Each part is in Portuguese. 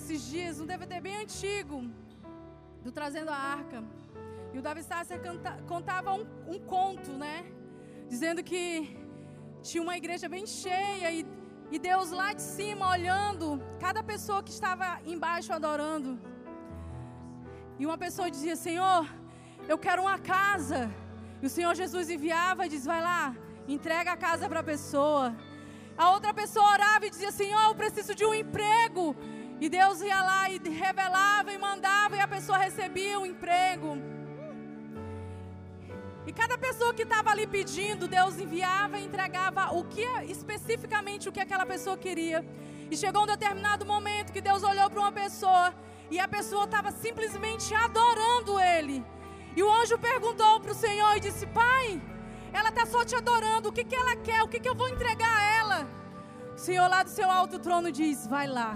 esses dias, um DVD bem antigo, do Trazendo a Arca. E o Davi Sasser contava um, um conto, né? Dizendo que tinha uma igreja bem cheia e, e Deus lá de cima olhando cada pessoa que estava embaixo adorando. E uma pessoa dizia: Senhor, eu quero uma casa. E o Senhor Jesus enviava e diz: Vai lá, entrega a casa para a pessoa. A outra pessoa orava e dizia: Senhor, eu preciso de um emprego. E Deus ia lá e revelava e mandava, e a pessoa recebia um emprego. E cada pessoa que estava ali pedindo, Deus enviava e entregava o que especificamente o que aquela pessoa queria. E chegou um determinado momento que Deus olhou para uma pessoa e a pessoa estava simplesmente adorando Ele. E o anjo perguntou para o Senhor e disse: Pai, ela está só te adorando, o que, que ela quer? O que, que eu vou entregar a ela? O Senhor lá do seu alto trono diz: Vai lá,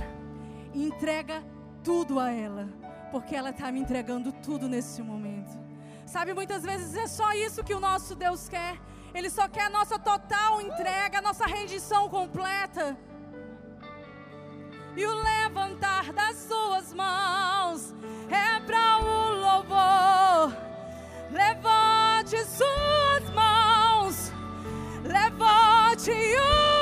entrega tudo a ela, porque ela está me entregando tudo nesse momento. Sabe, muitas vezes é só isso que o nosso Deus quer. Ele só quer a nossa total entrega, a nossa rendição completa. E o levantar das suas mãos é para o louvor. Levante suas mãos, levante o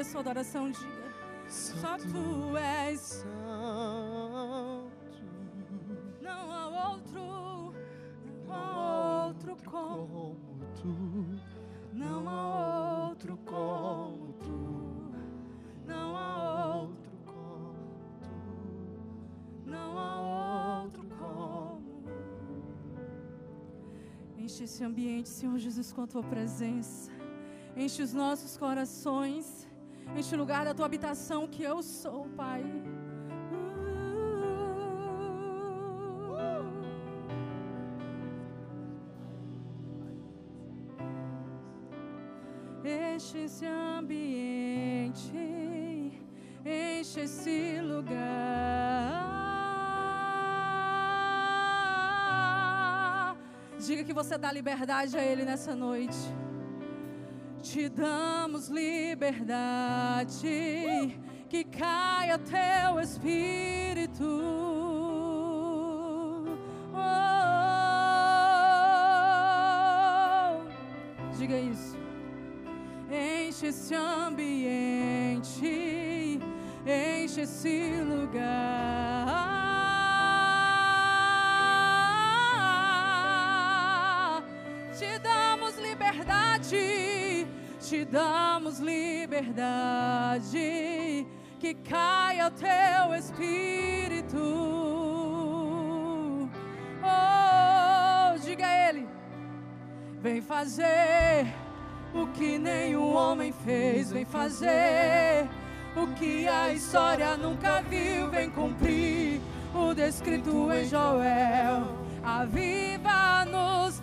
a sua adoração, diga. Só tu és, não há outro, não há outro como tu, não há outro como tu, não há outro, como tu. não há outro como. Enche esse ambiente, Senhor Jesus, com a tua presença. Enche os nossos corações. O lugar da tua habitação que eu sou, Pai. Enche esse ambiente, enche esse lugar. Diga que você dá liberdade a Ele nessa noite. Te damos liberdade, que caia teu espírito. Oh, diga isso. Enche esse ambiente, enche esse lugar. Te damos liberdade, que caia o teu espírito. Oh, diga a ele, vem fazer o que nenhum homem fez, vem fazer o que a história nunca viu, vem cumprir o descrito em Joel. Aviva-nos,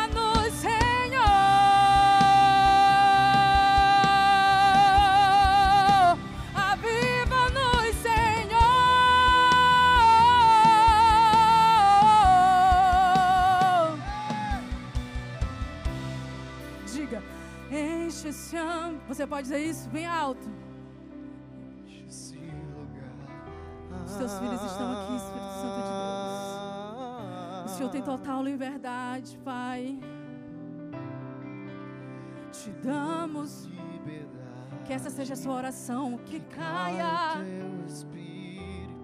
Você pode dizer isso bem alto. Os teus filhos estão aqui, Espírito Santo de Deus. O Senhor tem total liberdade, Pai. Te damos que essa seja a sua oração, que Caia espírito.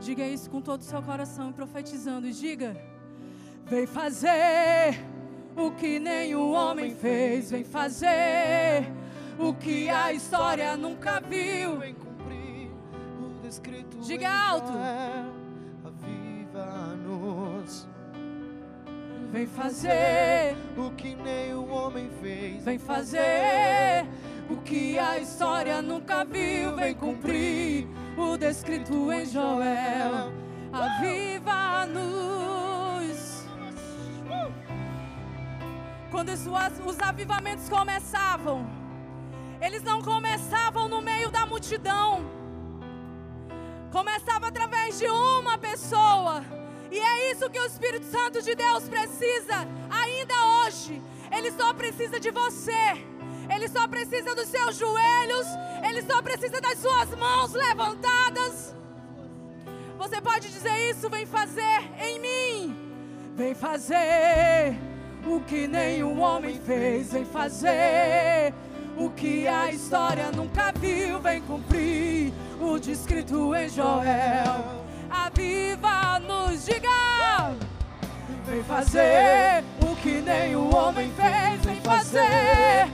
Diga isso com todo o seu coração profetizando. E diga: Vem fazer o que nenhum homem fez. Vem fazer o que a história nunca viu. Vem cumprir o descrito Diga em alto. Aviva-nos. Vem fazer, o que nenhum homem fez. vem fazer o que a história nunca viu. Vem cumprir o descrito em Joel. Aviva-nos. Quando os, os avivamentos começavam, eles não começavam no meio da multidão. Começava através de uma pessoa. E é isso que o Espírito Santo de Deus precisa ainda hoje. Ele só precisa de você. Ele só precisa dos seus joelhos. Ele só precisa das suas mãos levantadas. Você pode dizer isso, vem fazer em mim. Vem fazer o que nenhum homem fez. Vem fazer o que a história nunca viu. Vem cumprir o descrito em Joel. Aviva-nos, diga! Vem fazer o que nenhum homem fez. Vem fazer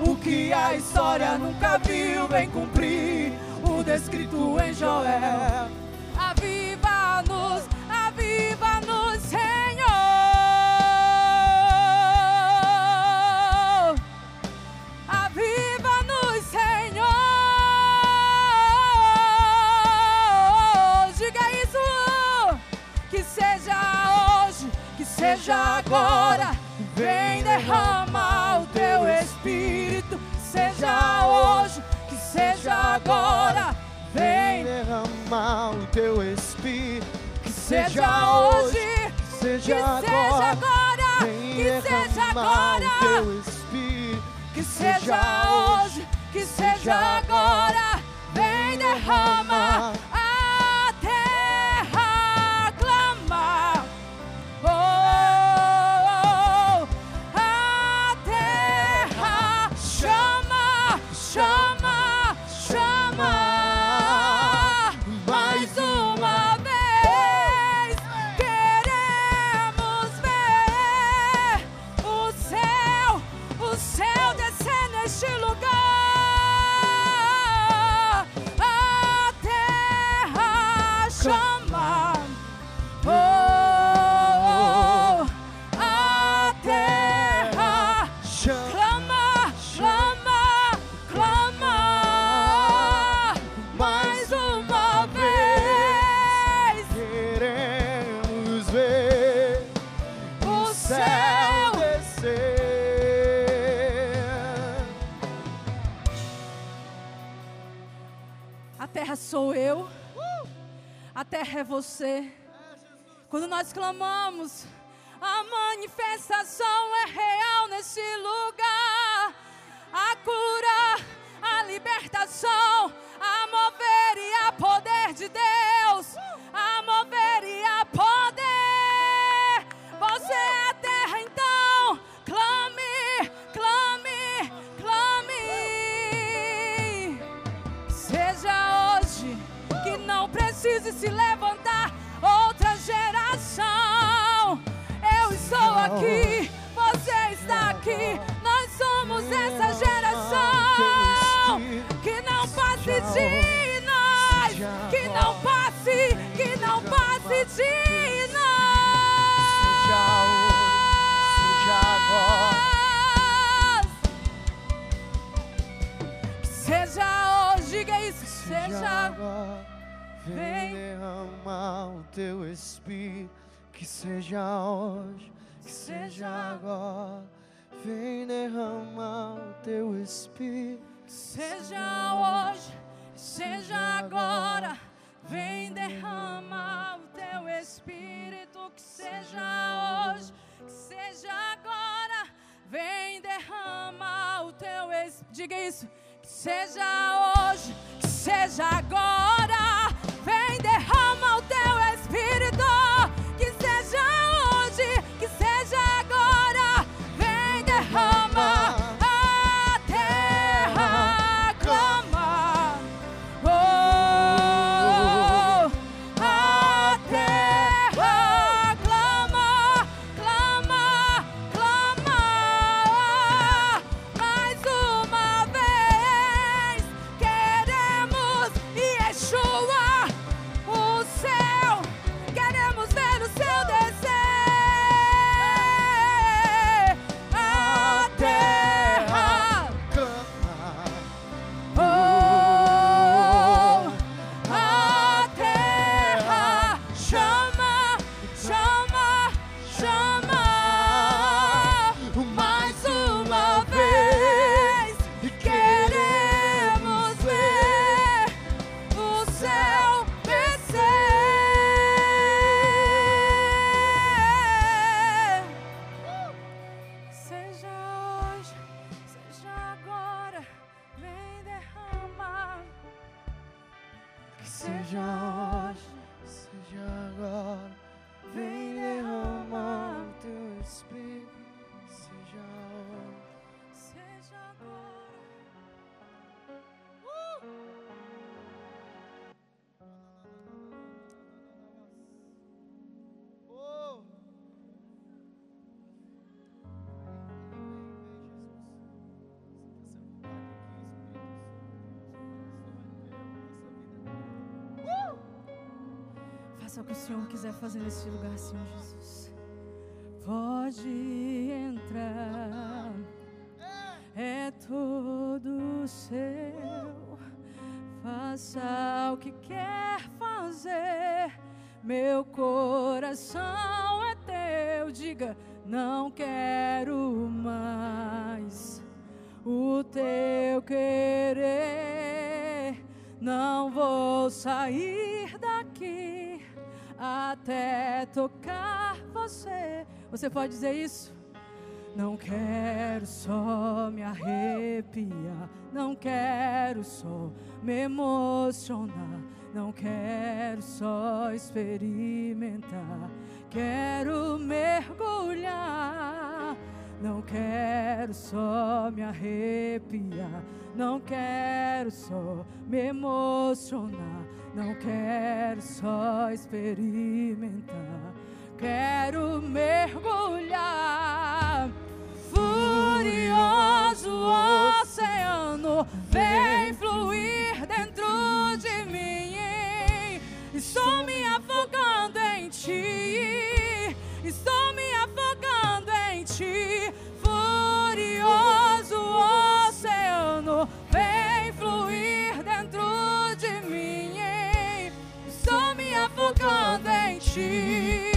o que a história nunca viu. Vem cumprir o descrito em Joel. Aviva-nos, aviva-nos, Senhor. Seja agora. Vem derramar o teu espírito. Seja hoje, que seja agora. Vem derramar o teu espírito. Que seja hoje, que seja agora. Vem que seja derramar agora. o teu espírito. Que seja hoje, que seja agora, vem derrama Quando agora. Vem derramar o teu espírito. Seja hoje, seja agora. Vem derramar o teu espírito. Que seja hoje, que seja agora. Vem derramar o teu espírito. Diga isso. Que seja hoje, que seja agora. Vem derrama o teu espírito. o que o Senhor quiser fazer nesse lugar, Senhor Jesus. Pode entrar, é todo seu. Faça o que quer fazer, meu coração é teu. Diga, não quero mais o teu querer, não vou sair até tocar você. Você pode dizer isso? Não quero só me arrepiar, não quero só me emocionar, não quero só experimentar, quero mergulhar. Não quero só me arrepiar, não quero só me emocionar, não quero só experimentar, quero mergulhar. Furioso oceano, vem fluir dentro de mim. Estou me afogando em ti, estou me g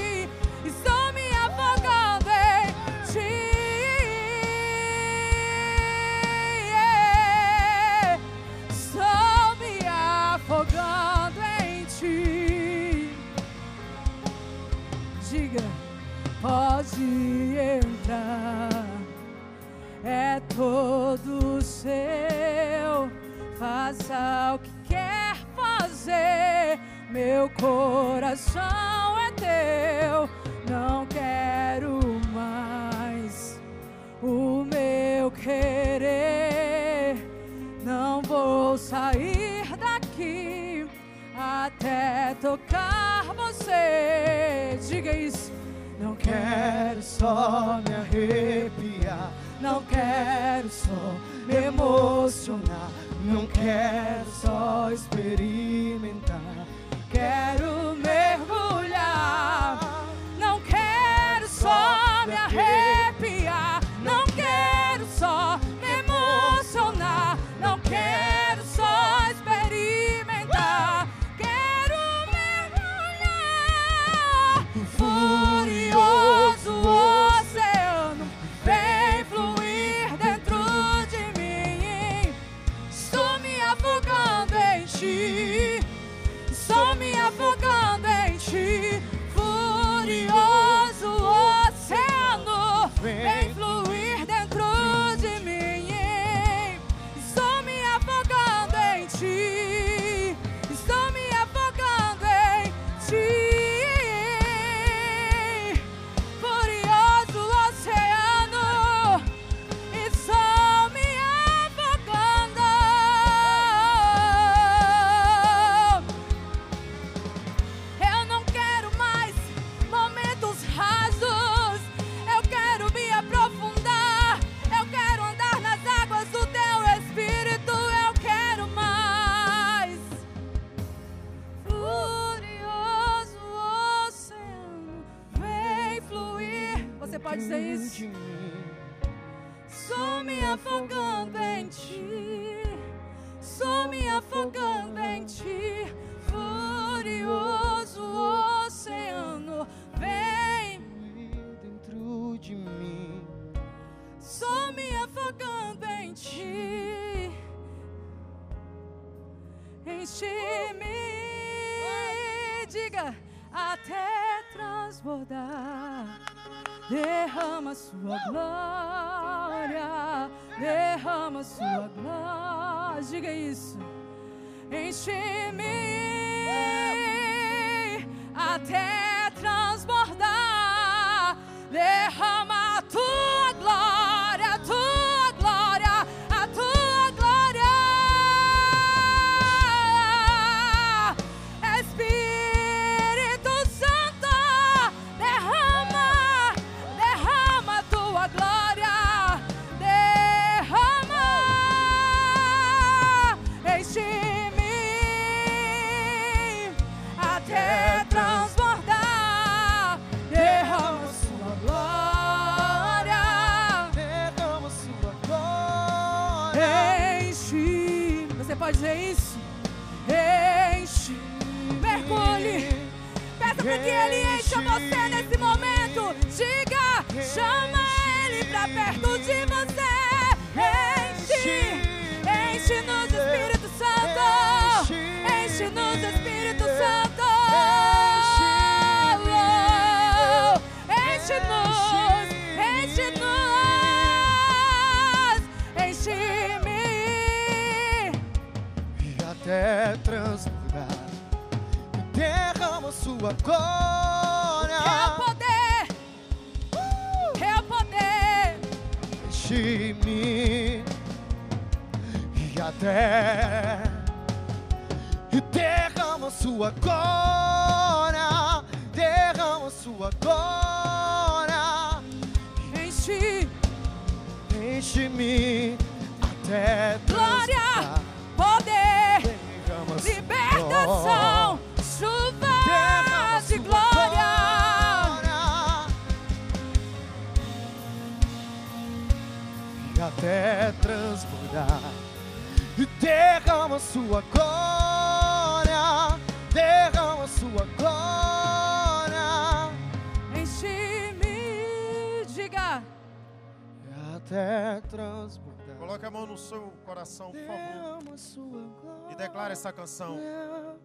coração, por favor. E declare essa canção.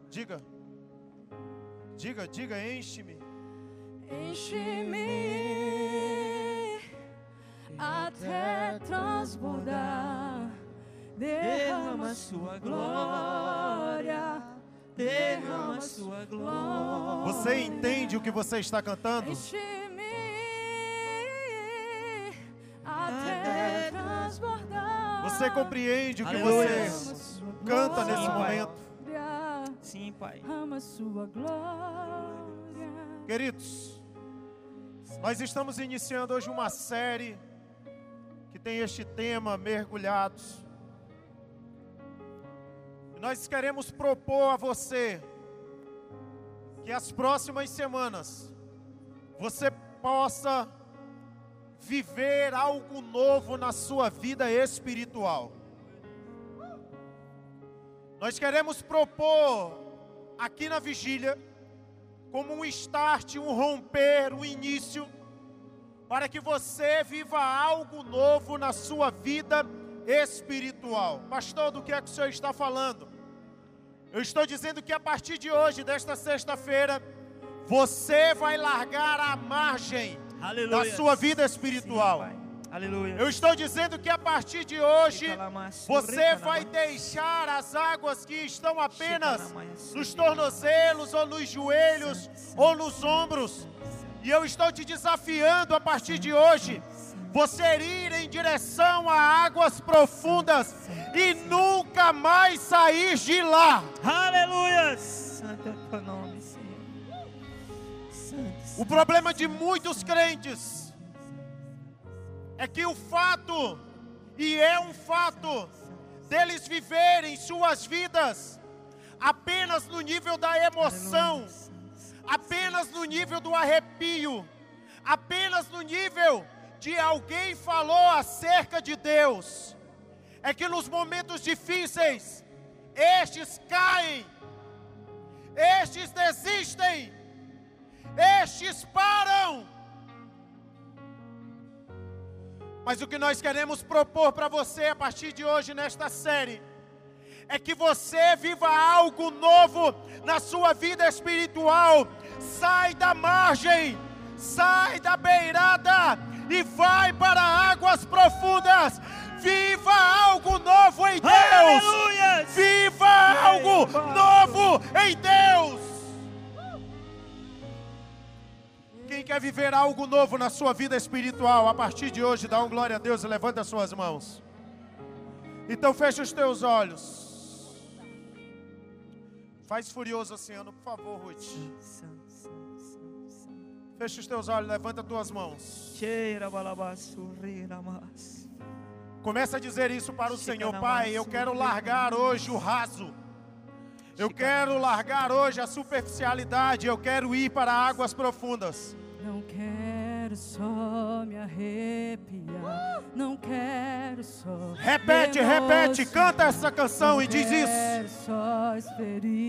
Diga. Diga, diga, enche-me. Enche-me até transbordar. Derrama sua glória. Derrama sua glória. Você entende o que você está cantando? Enche-me até transbordar. Você compreende o que Aleluia. você canta nesse Pai. momento? Sim, Pai. Ama sua glória. Queridos, nós estamos iniciando hoje uma série que tem este tema mergulhados. E nós queremos propor a você que as próximas semanas você possa viver algo novo na sua vida espiritual. Nós queremos propor aqui na vigília como um start, um romper, um início, para que você viva algo novo na sua vida espiritual. Pastor, do que é que o senhor está falando? Eu estou dizendo que a partir de hoje, desta sexta-feira, você vai largar a margem Aleluia. da sua vida espiritual. Sim. Aleluia. Eu estou dizendo que a partir de hoje, você vai deixar as águas que estão apenas nos tornozelos, ou nos joelhos, ou nos ombros. E eu estou te desafiando a partir de hoje, você ir em direção a águas profundas e nunca mais sair de lá. Aleluia. Santo é O problema de muitos crentes é que o fato, e é um fato, deles viverem suas vidas apenas no nível da emoção, apenas no nível do arrepio, apenas no nível de alguém falou acerca de Deus é que nos momentos difíceis, estes caem, estes desistem, estes param. Mas o que nós queremos propor para você a partir de hoje nesta série é que você viva algo novo na sua vida espiritual. Sai da margem, sai da beirada e vai para águas profundas. Viva algo novo em Deus. Aleluias! Viva algo novo em Deus. Quem quer viver algo novo na sua vida espiritual, a partir de hoje, dá um glória a Deus e levanta as suas mãos. Então feche os teus olhos. Faz furioso oceano, por favor, Ruth. Feche os teus olhos, levanta as tuas mãos. Começa a dizer isso para o Senhor, Pai. Eu quero largar hoje o raso. Eu quero largar hoje a superficialidade. Eu quero ir para águas profundas. Não quero só me arrepiar, não quero só. Repete, repete, canta essa canção e diz isso.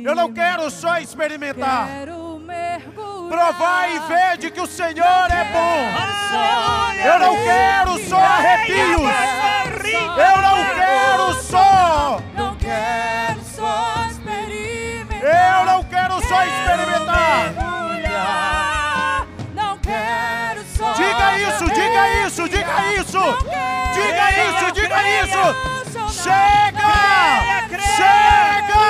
Eu não quero só experimentar. Quero mergulhar. Provar e ver de que o Senhor é bom. Eu não quero só arrepios. Eu não quero só. Chega! Chega!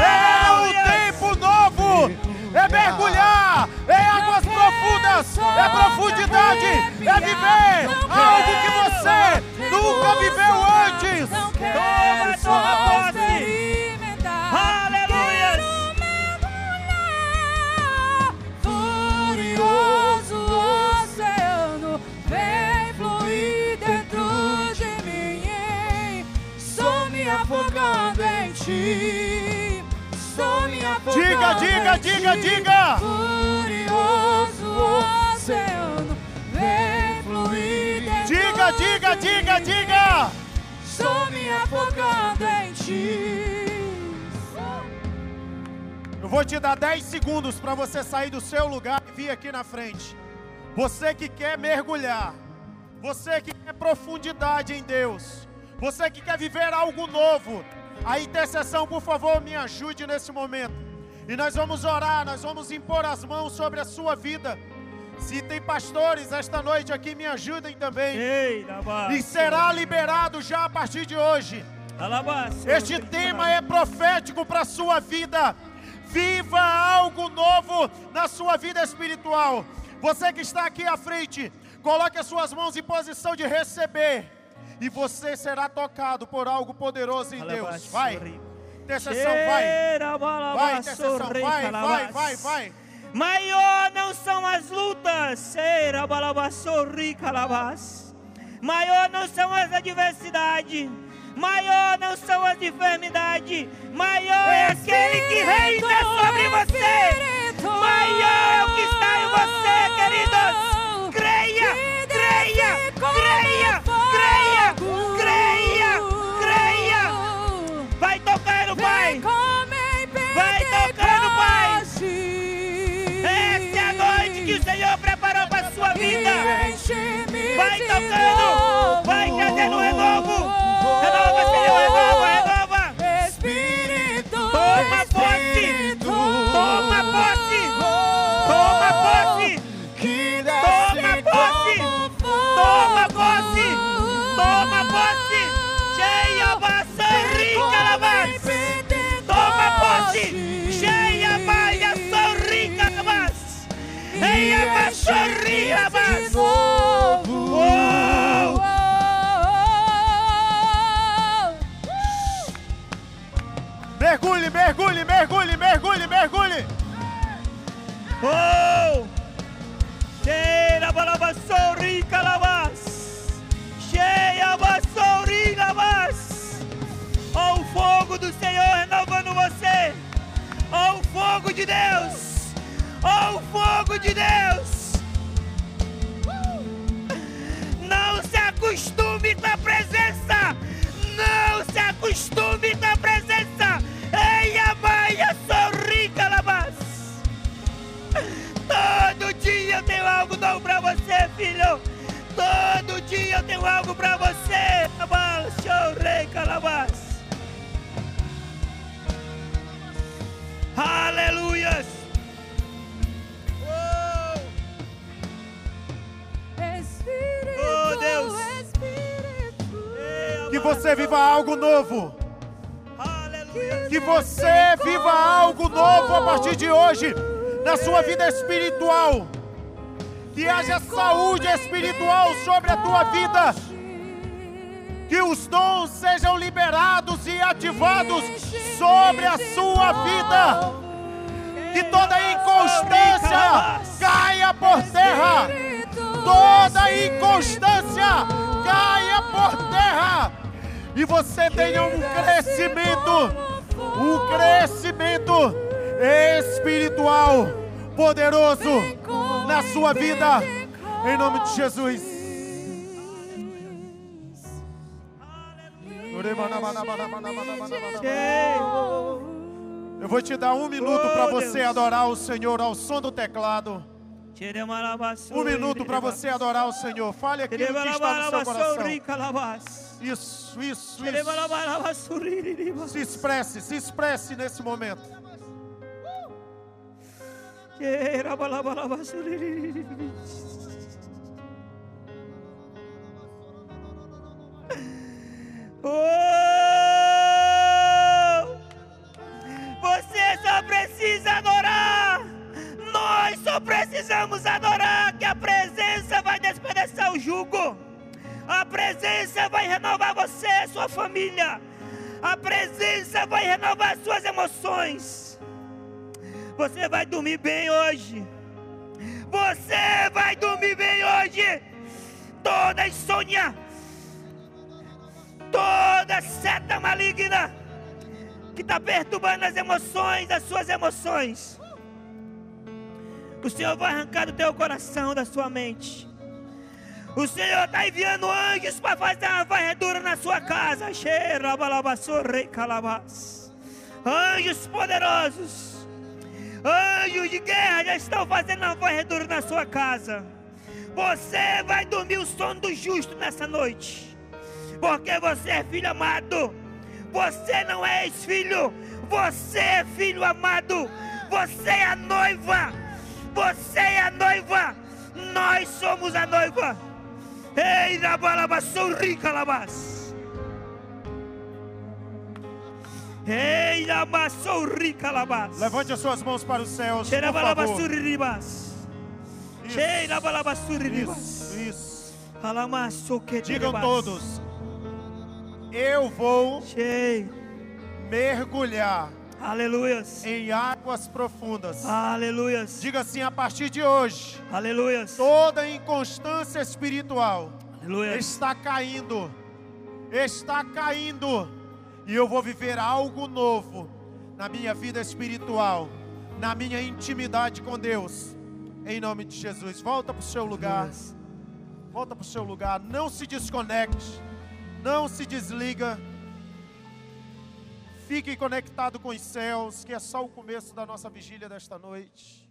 É um tempo novo. É mergulhar. É águas profundas. É profundidade. É viver algo que você nunca viveu antes. Toma, só posse. Diga, diga, diga. Furioso oceano, vem fluir Diga, diga, diga, diga. Estou me afogando em ti. Eu vou te dar 10 segundos para você sair do seu lugar e vir aqui na frente. Você que quer mergulhar, você que quer profundidade em Deus, você que quer viver algo novo, a intercessão, por favor, me ajude nesse momento. E nós vamos orar, nós vamos impor as mãos sobre a sua vida. Se tem pastores esta noite aqui, me ajudem também. E será liberado já a partir de hoje. Este tema é profético para a sua vida. Viva algo novo na sua vida espiritual. Você que está aqui à frente, coloque as suas mãos em posição de receber. E você será tocado por algo poderoso em Deus. Vai, intercessão, vai. Vai, intercessão, vai, vai, vai, vai. Maior não são as lutas. Maior não são as adversidades. Maior não são as enfermidades. Maior é aquele que reina sobre você. Maior é o que está em você, queridos. Creia, creia, creia, creia, creia, sua vida. Vai tocando, vai trazendo renovo. Renova, Senhor, renova. Bachorria, lavas. Uou! Algo novo. Que você viva algo novo a partir de hoje na sua vida espiritual. Que haja saúde espiritual sobre a tua vida. Que os dons sejam liberados e ativados sobre a sua vida. Que toda inconstância caia por terra. Toda inconstância E você tenha um crescimento, um crescimento espiritual poderoso na sua vida. Em nome de Jesus. Eu vou te dar um minuto para você adorar o Senhor ao som do teclado. Um minuto para você adorar o Senhor. Fale aquilo que está no seu coração. Isso, isso, isso. Se expresse, se expresse nesse momento. Oh! Você só precisa adorar. Nós só precisamos adorar que a presença vai despedaçar o jugo. A presença vai renovar você, sua família. A presença vai renovar suas emoções. Você vai dormir bem hoje. Você vai dormir bem hoje. Toda insônia, toda seta maligna que está perturbando as emoções, as suas emoções. O Senhor vai arrancar do teu coração, da sua mente. O Senhor está enviando anjos para fazer uma varredura na sua casa. Cheira. Anjos poderosos. Anjos de guerra já estão fazendo uma varredura na sua casa. Você vai dormir o sono do justo nessa noite. Porque você é filho amado. Você não é ex-filho. Você é filho amado. Você é a noiva. Você é a noiva. Nós somos a noiva. Ei, da balaba, sorri, calabás. Ei, da ba, sorri, calabás. Levante as suas mãos para os céus, Cheira, por balaba, favor. sorri, ribás. Cheira, balaba, sorri, ribás. Isso, Digam todos. Eu vou mergulhar Aleluias. em águas profundas. Aleluias. Diga assim: a partir de hoje, Aleluias. toda inconstância espiritual Aleluias. está caindo, está caindo, e eu vou viver algo novo na minha vida espiritual, na minha intimidade com Deus, em nome de Jesus. Volta para o seu lugar, volta para o seu lugar, não se desconecte, não se desliga. Fique conectado com os céus, que é só o começo da nossa vigília desta noite.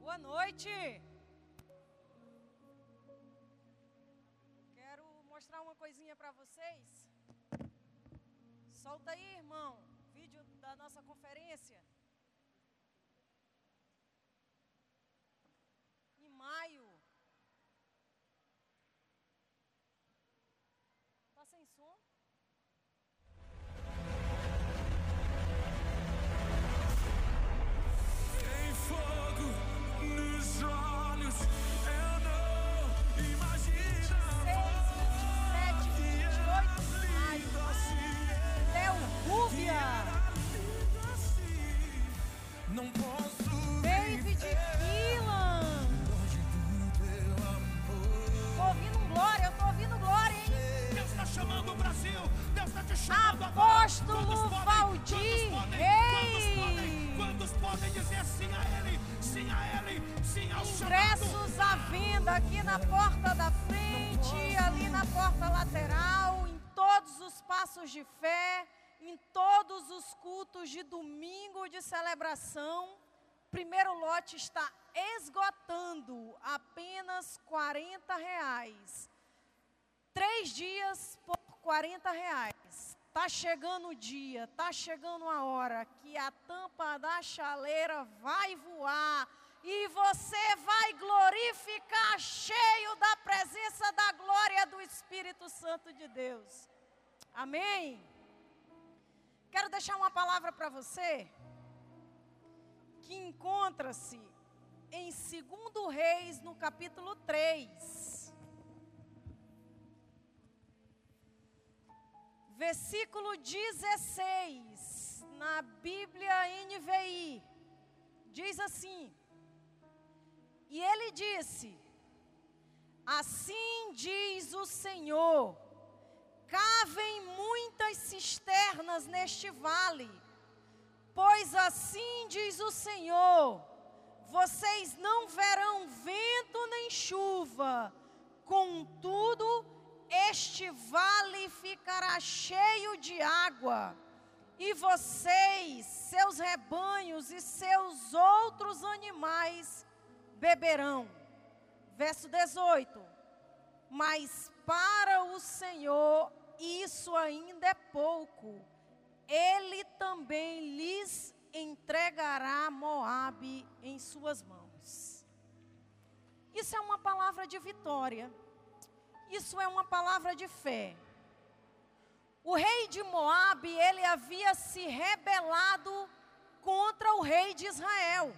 Boa noite. Venda aqui na porta da frente, ali na porta lateral, em todos os passos de fé, em todos os cultos de domingo de celebração. Primeiro lote está esgotando apenas 40 reais. Três dias por 40 reais. Tá chegando o dia, tá chegando a hora que a tampa da chaleira vai voar e você vai glorificar cheio da presença da glória do Espírito Santo de Deus. Amém? Quero deixar uma palavra para você que encontra-se em 2 Reis, no capítulo 3. Versículo 16, na Bíblia NVI, diz assim: E ele disse: Assim diz o Senhor, cavem muitas cisternas neste vale, pois assim diz o Senhor, vocês não verão vento nem chuva, contudo, este vale ficará cheio de água, e vocês, seus rebanhos e seus outros animais beberão. Verso 18: Mas para o Senhor isso ainda é pouco, ele também lhes entregará Moabe em suas mãos. Isso é uma palavra de vitória. Isso é uma palavra de fé. O rei de Moabe, ele havia se rebelado contra o rei de Israel.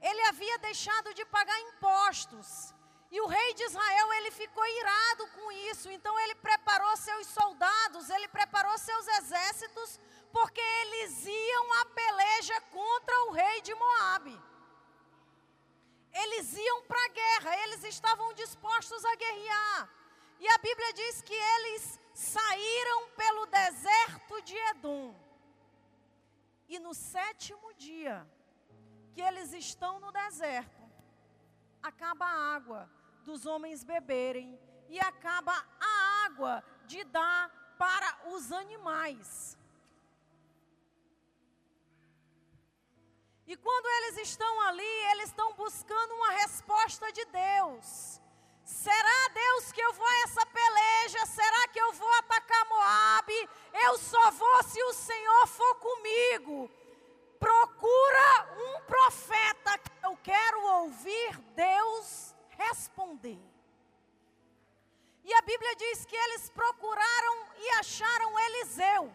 Ele havia deixado de pagar impostos. E o rei de Israel, ele ficou irado com isso. Então ele preparou seus soldados, ele preparou seus exércitos porque eles iam à peleja contra o rei de Moabe. Eles iam para a guerra, eles estavam dispostos a guerrear. E a Bíblia diz que eles saíram pelo deserto de Edom. E no sétimo dia que eles estão no deserto, acaba a água dos homens beberem e acaba a água de dar para os animais. E quando eles estão ali, eles estão buscando uma resposta de Deus. Será Deus que eu vou a essa peleja? Será que eu vou atacar Moabe? Eu só vou se o Senhor for comigo. Procura um profeta que eu quero ouvir Deus responder. E a Bíblia diz que eles procuraram e acharam Eliseu.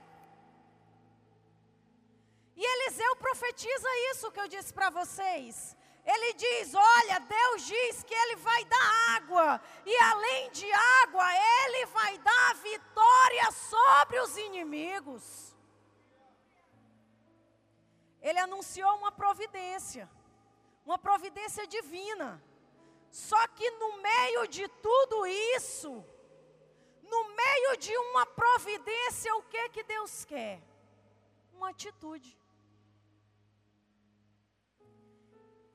E Eliseu profetiza isso que eu disse para vocês. Ele diz: Olha, Deus diz que Ele vai dar água, e além de água, Ele vai dar vitória sobre os inimigos. Ele anunciou uma providência, uma providência divina. Só que no meio de tudo isso, no meio de uma providência, o que que Deus quer? Uma atitude.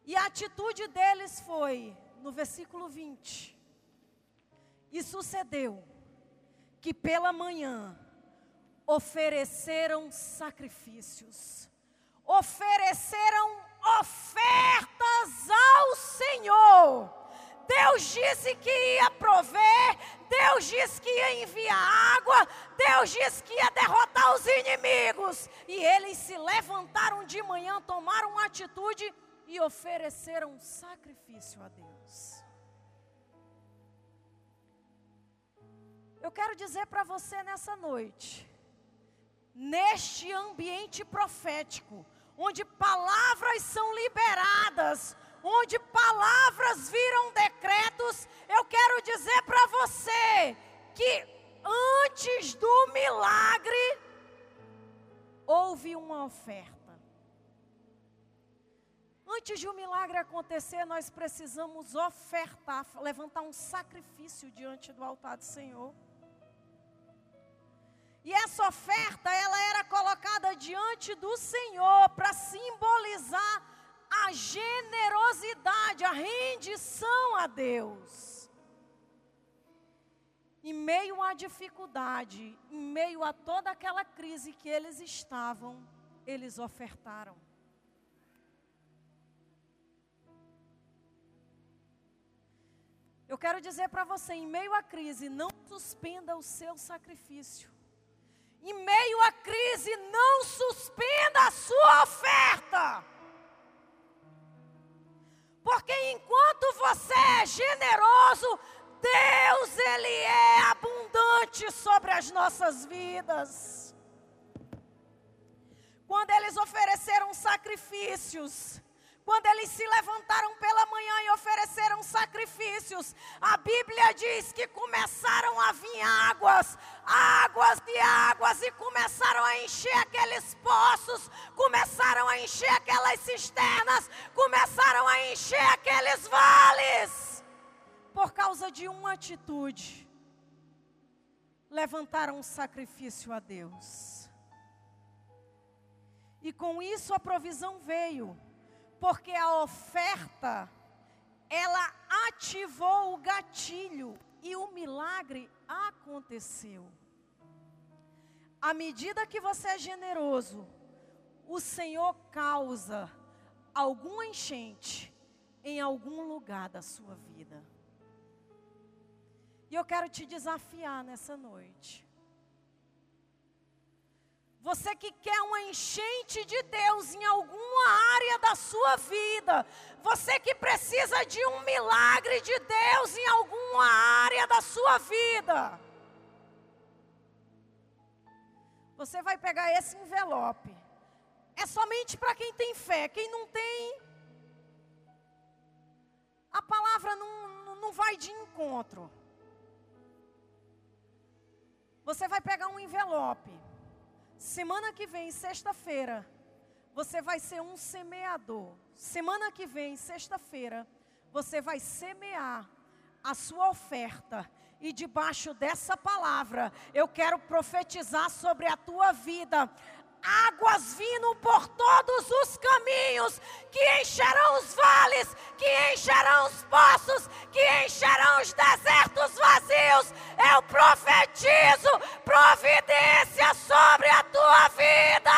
E a atitude deles foi, no versículo 20: E sucedeu que pela manhã ofereceram sacrifícios, ofereceram ofertas ao Senhor. Deus disse que ia prover, Deus disse que ia enviar água, Deus disse que ia derrotar os inimigos. E eles se levantaram de manhã, tomaram uma atitude e ofereceram um sacrifício a Deus. Eu quero dizer para você nessa noite, neste ambiente profético, onde palavras são liberadas, onde palavras viram decretos, eu quero dizer para você que antes do milagre houve uma oferta. Antes de um milagre acontecer, nós precisamos ofertar, levantar um sacrifício diante do altar do Senhor. E essa oferta, ela era colocada diante do Senhor para simbolizar a generosidade, a rendição a Deus. Em meio à dificuldade, em meio a toda aquela crise que eles estavam, eles ofertaram. Eu quero dizer para você, em meio à crise, não suspenda o seu sacrifício. Em meio à crise, não suspenda a sua oferta. Porque enquanto você é generoso, Deus ele é abundante sobre as nossas vidas. Quando eles ofereceram sacrifícios, quando eles se levantaram pela manhã e ofereceram sacrifícios, a Bíblia diz que começaram a vir águas, águas e águas, e começaram a encher aqueles poços, começaram a encher aquelas cisternas, começaram a encher aqueles vales, por causa de uma atitude. Levantaram um sacrifício a Deus. E com isso a provisão veio porque a oferta ela ativou o gatilho e o milagre aconteceu. À medida que você é generoso, o Senhor causa alguma enchente em algum lugar da sua vida. E eu quero te desafiar nessa noite. Você que quer uma enchente de Deus em alguma área da sua vida. Você que precisa de um milagre de Deus em alguma área da sua vida. Você vai pegar esse envelope. É somente para quem tem fé. Quem não tem, a palavra não, não vai de encontro. Você vai pegar um envelope. Semana que vem, sexta-feira, você vai ser um semeador. Semana que vem, sexta-feira, você vai semear a sua oferta. E debaixo dessa palavra, eu quero profetizar sobre a tua vida águas vindo por todos os caminhos, que encherão os vales, que encherão os poços, que encherão os desertos vazios. Eu profetizo providência sobre a tua vida.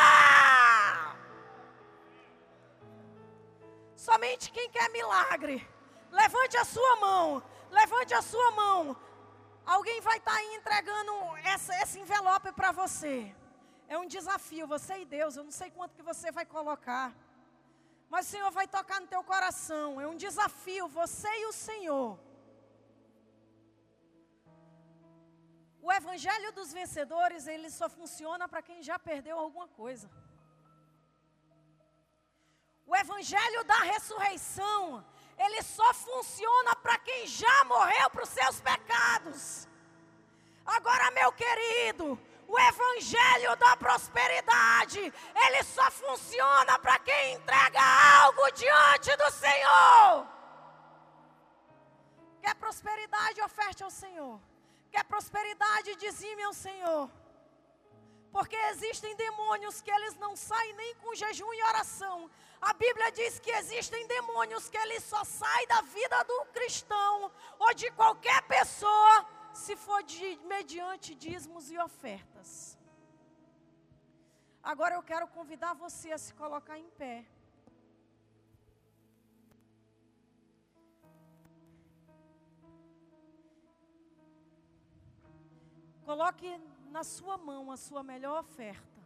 Somente quem quer milagre, levante a sua mão, levante a sua mão. Alguém vai estar tá entregando essa, esse envelope para você. É um desafio, você e Deus. Eu não sei quanto que você vai colocar. Mas o Senhor vai tocar no teu coração. É um desafio, você e o Senhor. O evangelho dos vencedores, ele só funciona para quem já perdeu alguma coisa. O evangelho da ressurreição, ele só funciona para quem já morreu para os seus pecados. Agora, meu querido, o evangelho da prosperidade, ele só funciona para quem entrega algo diante do Senhor. Quer prosperidade, oferte ao Senhor. Quer prosperidade, dizime ao Senhor. Porque existem demônios que eles não saem nem com jejum e oração. A Bíblia diz que existem demônios que eles só saem da vida do cristão ou de qualquer pessoa se for de, mediante dízimos e ofertas. Agora eu quero convidar você a se colocar em pé. Coloque na sua mão a sua melhor oferta.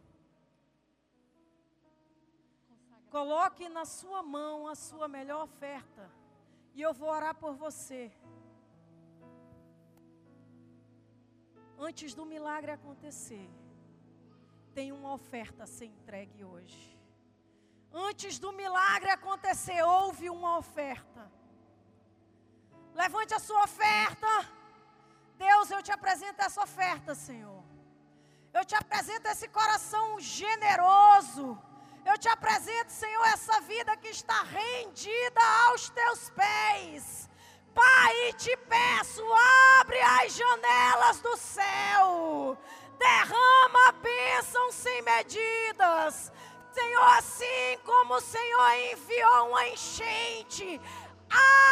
Coloque na sua mão a sua melhor oferta. E eu vou orar por você. Antes do milagre acontecer, tem uma oferta a ser entregue hoje. Antes do milagre acontecer, houve uma oferta. Levante a sua oferta. Deus, eu te apresento essa oferta, Senhor. Eu te apresento esse coração generoso. Eu te apresento, Senhor, essa vida que está rendida aos teus pés. Pai, te peço, abre as janelas do céu, derrama a bênção sem medidas. Senhor, assim como o Senhor enviou uma enchente,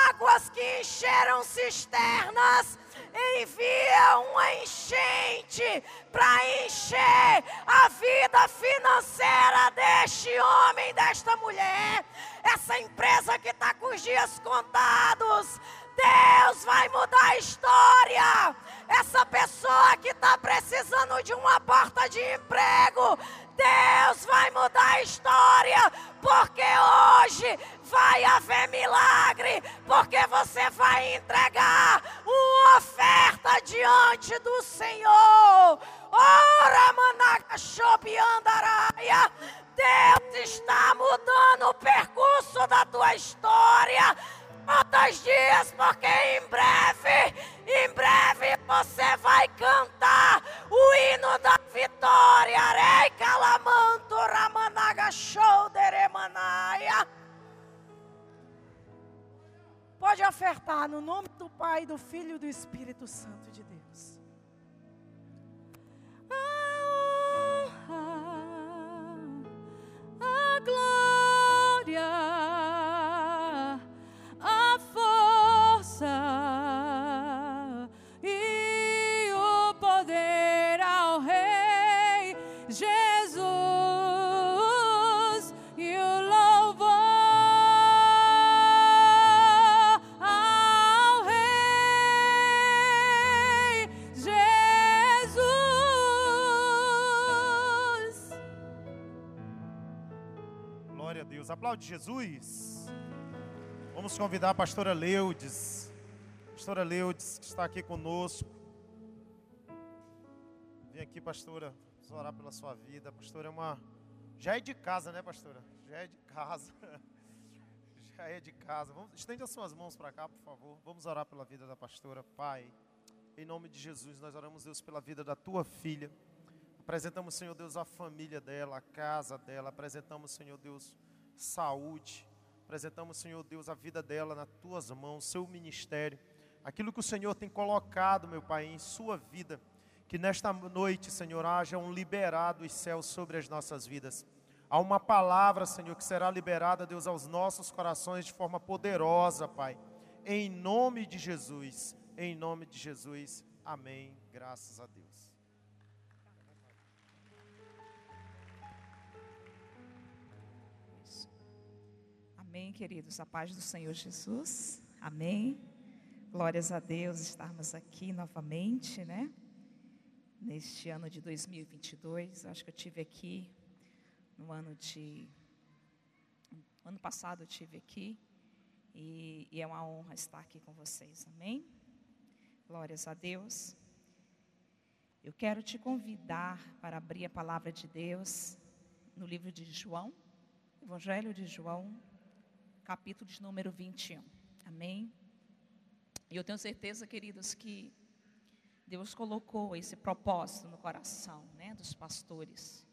águas que encheram cisternas, envia uma enchente para encher a vida financeira deste homem, desta mulher, essa empresa que está com os dias contados Deus vai mudar a história. Essa pessoa que está precisando de uma porta de emprego, Deus vai mudar a história, porque hoje vai haver milagre, porque você vai entregar uma oferta diante do Senhor. Ora, manacachobiandaraia. Deus está mudando o percurso da tua história. Quantos dias, porque em breve, em breve você vai cantar o hino da vitória. Rei calamanto ramanaga shouderemanaia. Pode ofertar no nome do Pai, do Filho e do Espírito Santo de Deus. A honra, a glória, Aplaude Jesus. Vamos convidar a pastora Leudes. Pastora Leudes, que está aqui conosco. Vem aqui, pastora. Vamos orar pela sua vida. A pastora é uma. Já é de casa, né, pastora? Já é de casa. Já é de casa. Vamos... Estende as suas mãos para cá, por favor. Vamos orar pela vida da pastora. Pai, em nome de Jesus, nós oramos, Deus, pela vida da tua filha. Apresentamos, Senhor Deus, a família dela, a casa dela. Apresentamos, Senhor Deus, saúde. Apresentamos, Senhor Deus, a vida dela nas tuas mãos, seu ministério. Aquilo que o Senhor tem colocado, meu Pai, em sua vida. Que nesta noite, Senhor, haja um liberado os céus sobre as nossas vidas. Há uma palavra, Senhor, que será liberada, Deus, aos nossos corações de forma poderosa, Pai. Em nome de Jesus. Em nome de Jesus. Amém. Graças a Deus. Amém, queridos. A paz do Senhor Jesus. Amém. Glórias a Deus estarmos aqui novamente, né? Neste ano de 2022. Acho que eu tive aqui no ano de. no ano passado eu tive aqui. E, e é uma honra estar aqui com vocês. Amém. Glórias a Deus. Eu quero te convidar para abrir a palavra de Deus no livro de João, Evangelho de João, capítulo de número 21. Amém? E eu tenho certeza, queridos, que Deus colocou esse propósito no coração, né, dos pastores,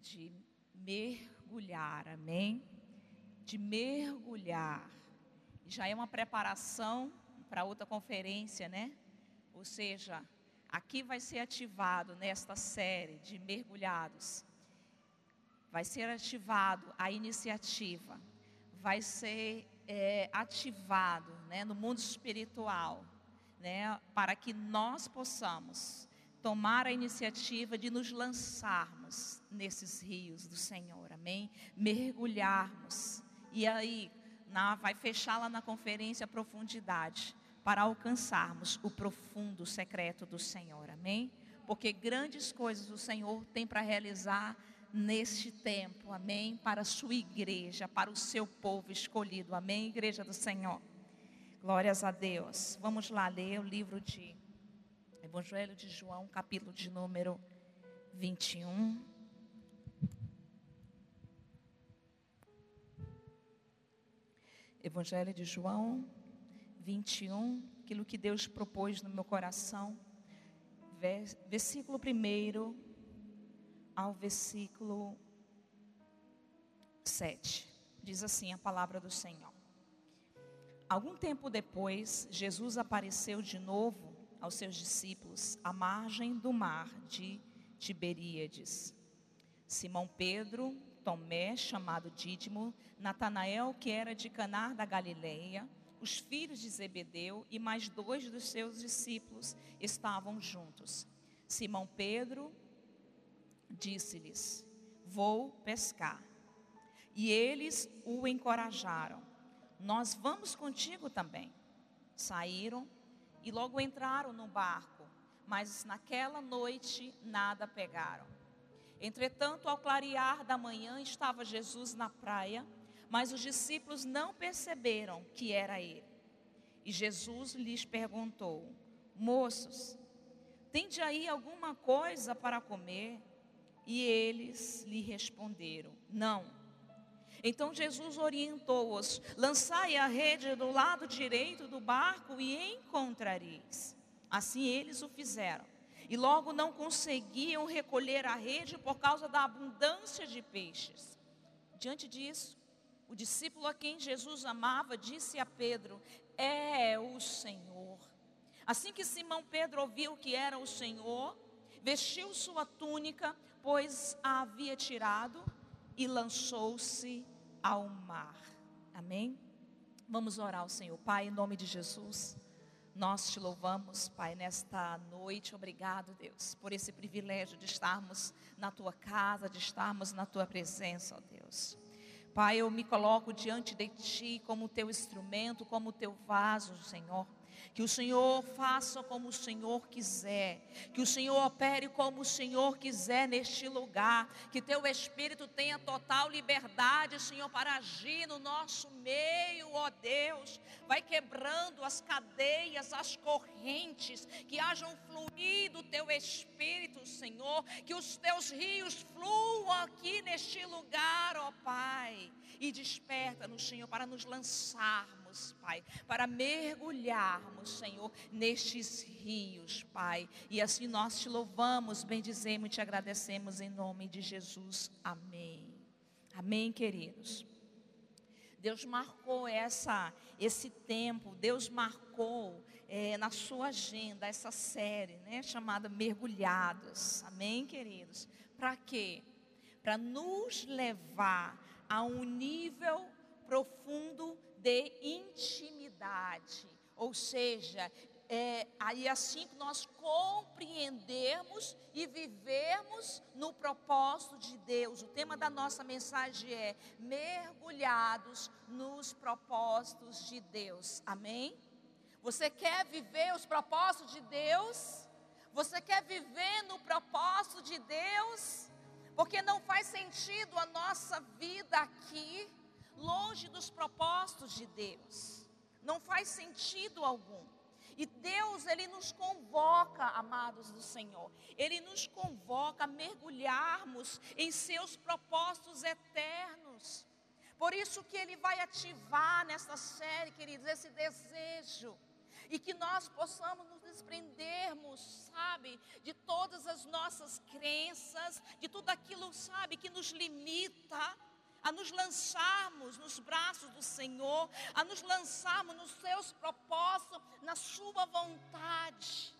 de mergulhar, amém? De mergulhar. Já é uma preparação para outra conferência, né? Ou seja, aqui vai ser ativado nesta série de mergulhados. Vai ser ativado a iniciativa vai ser é, ativado né, no mundo espiritual, né, para que nós possamos tomar a iniciativa de nos lançarmos nesses rios do Senhor, amém? Mergulharmos. E aí, na, vai fechar lá na conferência profundidade, para alcançarmos o profundo secreto do Senhor, amém? Porque grandes coisas o Senhor tem para realizar neste tempo, amém? Para a sua igreja, para o seu povo escolhido, amém? Igreja do Senhor. Glórias a Deus. Vamos lá ler o livro de Evangelho de João, capítulo de número 21. Evangelho de João 21, aquilo que Deus propôs no meu coração. Versículo 1 ao versículo 7. Diz assim a palavra do Senhor. Algum tempo depois, Jesus apareceu de novo aos seus discípulos à margem do mar de Tiberíades. Simão Pedro, Tomé, chamado Dídimo, Natanael, que era de Canar da Galileia, os filhos de Zebedeu e mais dois dos seus discípulos estavam juntos. Simão Pedro disse-lhes: Vou pescar. E eles o encorajaram: Nós vamos contigo também. Saíram e logo entraram no barco, mas naquela noite nada pegaram. Entretanto, ao clarear da manhã, estava Jesus na praia, mas os discípulos não perceberam que era ele. E Jesus lhes perguntou: Moços, tende aí alguma coisa para comer? E eles lhe responderam: Não. Então Jesus orientou-os: Lançai a rede do lado direito do barco e encontrareis. Assim eles o fizeram. E logo não conseguiam recolher a rede por causa da abundância de peixes. Diante disso, o discípulo a quem Jesus amava disse a Pedro: É o Senhor. Assim que Simão Pedro ouviu que era o Senhor, vestiu sua túnica, pois a havia tirado, e lançou-se ao mar. Amém? Vamos orar ao Senhor. Pai, em nome de Jesus, nós te louvamos, Pai, nesta noite. Obrigado, Deus, por esse privilégio de estarmos na tua casa, de estarmos na tua presença, ó Deus. Pai, eu me coloco diante de ti como teu instrumento, como teu vaso, Senhor. Que o Senhor faça como o Senhor quiser. Que o Senhor opere como o Senhor quiser neste lugar. Que teu Espírito tenha total liberdade, Senhor, para agir no nosso meio, ó Deus. Vai quebrando as cadeias, as correntes. Que hajam fluído teu Espírito, Senhor. Que os teus rios fluam aqui neste lugar, ó Pai. E desperta-nos, Senhor, para nos lançarmos Pai, para mergulharmos, Senhor, nestes rios, Pai. E assim nós te louvamos, bendizemos e te agradecemos em nome de Jesus. Amém. Amém, queridos. Deus marcou essa, esse tempo, Deus marcou é, na sua agenda essa série, né, chamada Mergulhados. Amém, queridos? Para quê? Para nos levar a um nível profundo de intimidade. Ou seja, é, aí assim que nós compreendermos e vivermos no propósito de Deus. O tema da nossa mensagem é mergulhados nos propósitos de Deus. Amém? Você quer viver os propósitos de Deus? Você quer viver no propósito de Deus? Porque não faz sentido a nossa vida aqui longe dos propósitos de Deus. Não faz sentido algum. E Deus, Ele nos convoca, amados do Senhor, Ele nos convoca a mergulharmos em seus propósitos eternos. Por isso que Ele vai ativar nessa série, queridos, esse desejo. E que nós possamos nos desprendermos, sabe, de todas as nossas crenças, de tudo aquilo, sabe, que nos limita a nos lançarmos nos braços do Senhor, a nos lançarmos nos seus propósitos, na sua vontade.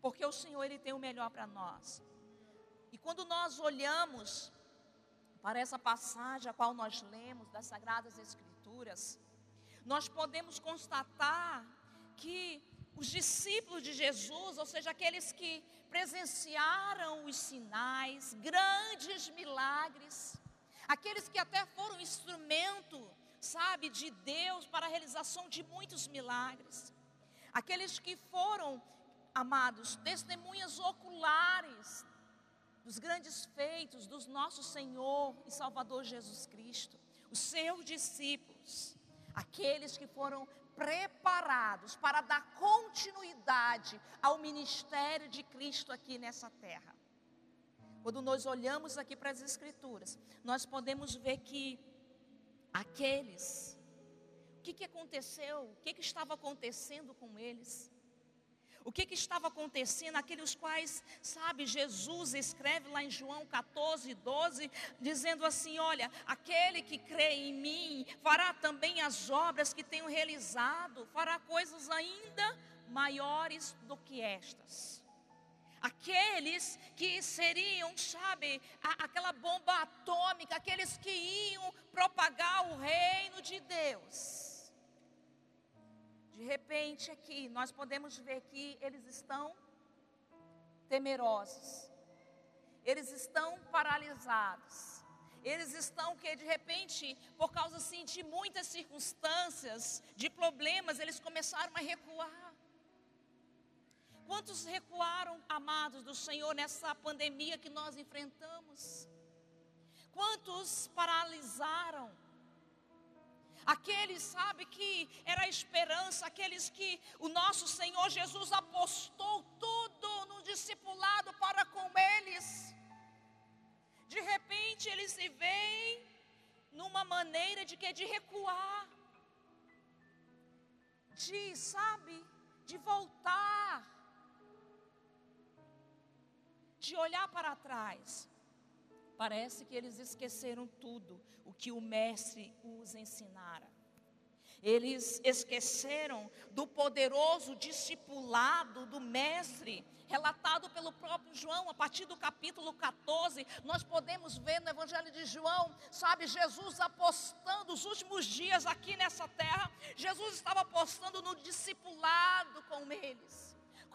Porque o Senhor ele tem o melhor para nós. E quando nós olhamos para essa passagem a qual nós lemos das sagradas escrituras, nós podemos constatar que os discípulos de Jesus, ou seja, aqueles que presenciaram os sinais, grandes milagres, aqueles que até foram instrumento, sabe, de Deus para a realização de muitos milagres, aqueles que foram, amados, testemunhas oculares dos grandes feitos do nosso Senhor e Salvador Jesus Cristo, os seus discípulos, aqueles que foram preparados para dar continuidade ao ministério de Cristo aqui nessa terra. Quando nós olhamos aqui para as Escrituras, nós podemos ver que aqueles, o que, que aconteceu, o que, que estava acontecendo com eles, o que, que estava acontecendo, aqueles quais, sabe, Jesus escreve lá em João 14, 12, dizendo assim: Olha, aquele que crê em mim fará também as obras que tenho realizado, fará coisas ainda maiores do que estas aqueles que seriam, sabe, a, aquela bomba atômica, aqueles que iam propagar o reino de Deus. De repente, aqui, nós podemos ver que eles estão temerosos, eles estão paralisados, Eles estão que de repente, por causa assim de muitas circunstâncias, de problemas, eles começaram a recuar. Quantos recuaram, amados do Senhor, nessa pandemia que nós enfrentamos? Quantos paralisaram? Aqueles, sabe, que era a esperança, aqueles que o nosso Senhor Jesus apostou tudo no discipulado para com eles. De repente eles se veem numa maneira de que de recuar. De, sabe, de voltar. De olhar para trás. Parece que eles esqueceram tudo o que o mestre os ensinara. Eles esqueceram do poderoso discipulado do mestre, relatado pelo próprio João, a partir do capítulo 14. Nós podemos ver no Evangelho de João, sabe, Jesus apostando os últimos dias aqui nessa terra. Jesus estava apostando no discipulado com eles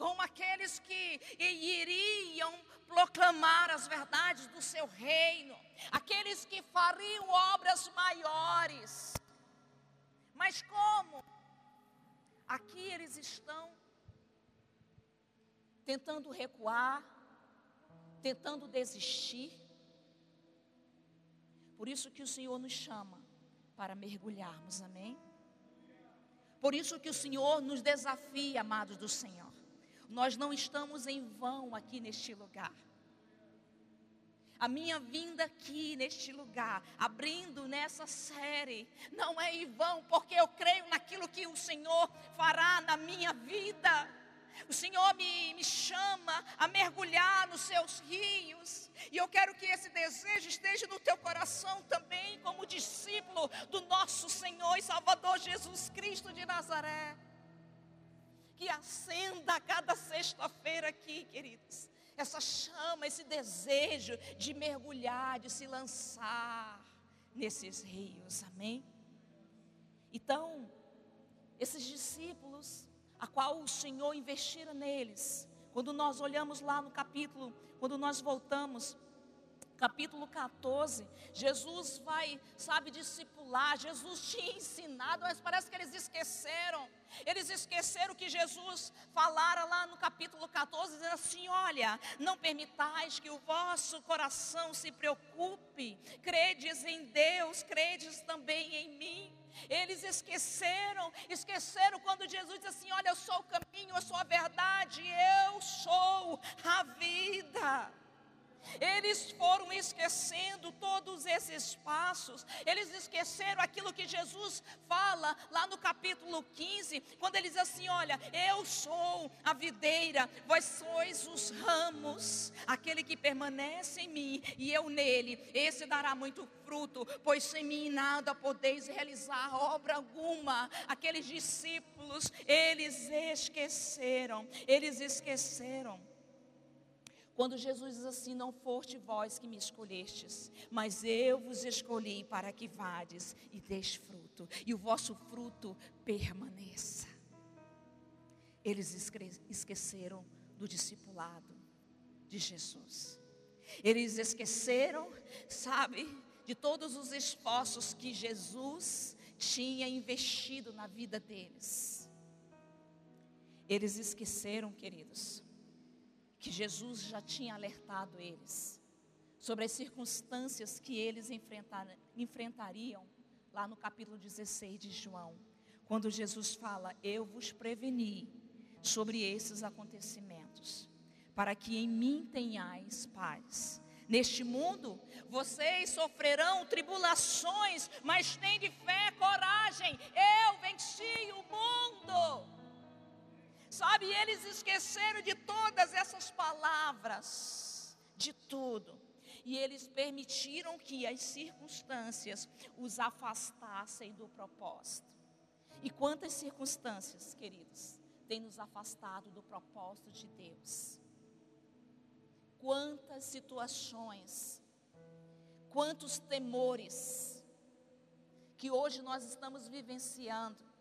como aqueles que iriam proclamar as verdades do seu reino, aqueles que fariam obras maiores. Mas como? Aqui eles estão tentando recuar, tentando desistir. Por isso que o Senhor nos chama para mergulharmos, amém? Por isso que o Senhor nos desafia, amados do Senhor. Nós não estamos em vão aqui neste lugar. A minha vinda aqui neste lugar, abrindo nessa série, não é em vão, porque eu creio naquilo que o Senhor fará na minha vida. O Senhor me, me chama a mergulhar nos seus rios, e eu quero que esse desejo esteja no teu coração também, como discípulo do nosso Senhor e Salvador Jesus Cristo de Nazaré que acenda a cada sexta-feira aqui, queridos. Essa chama, esse desejo de mergulhar, de se lançar nesses rios, amém? Então, esses discípulos, a qual o Senhor investira neles, quando nós olhamos lá no capítulo, quando nós voltamos, capítulo 14, Jesus vai, sabe, discipular, Jesus tinha ensinado, mas parece que eles esqueceram. Eles esqueceram que Jesus falara lá no capítulo 14, dizendo assim: Olha, não permitais que o vosso coração se preocupe, credes em Deus, credes também em mim. Eles esqueceram, esqueceram quando Jesus disse assim: Olha, eu sou o caminho, eu sou a verdade, eu sou a vida. Eles foram esquecendo todos esses passos, eles esqueceram aquilo que Jesus fala lá no capítulo 15, quando ele diz assim: Olha, eu sou a videira, vós sois os ramos, aquele que permanece em mim e eu nele, esse dará muito fruto, pois sem mim nada podeis realizar obra alguma. Aqueles discípulos, eles esqueceram, eles esqueceram quando Jesus diz assim: Não foste vós que me escolhestes, mas eu vos escolhi para que vades e deis fruto, e o vosso fruto permaneça. Eles esqueceram do discipulado de Jesus. Eles esqueceram, sabe, de todos os esforços que Jesus tinha investido na vida deles. Eles esqueceram, queridos, que Jesus já tinha alertado eles sobre as circunstâncias que eles enfrentariam lá no capítulo 16 de João, quando Jesus fala: Eu vos preveni sobre esses acontecimentos, para que em mim tenhais paz. Neste mundo vocês sofrerão tribulações, mas tem de fé, coragem. Eu venci o mundo. Sabe, eles esqueceram de todas essas palavras, de tudo. E eles permitiram que as circunstâncias os afastassem do propósito. E quantas circunstâncias, queridos, têm nos afastado do propósito de Deus? Quantas situações, quantos temores que hoje nós estamos vivenciando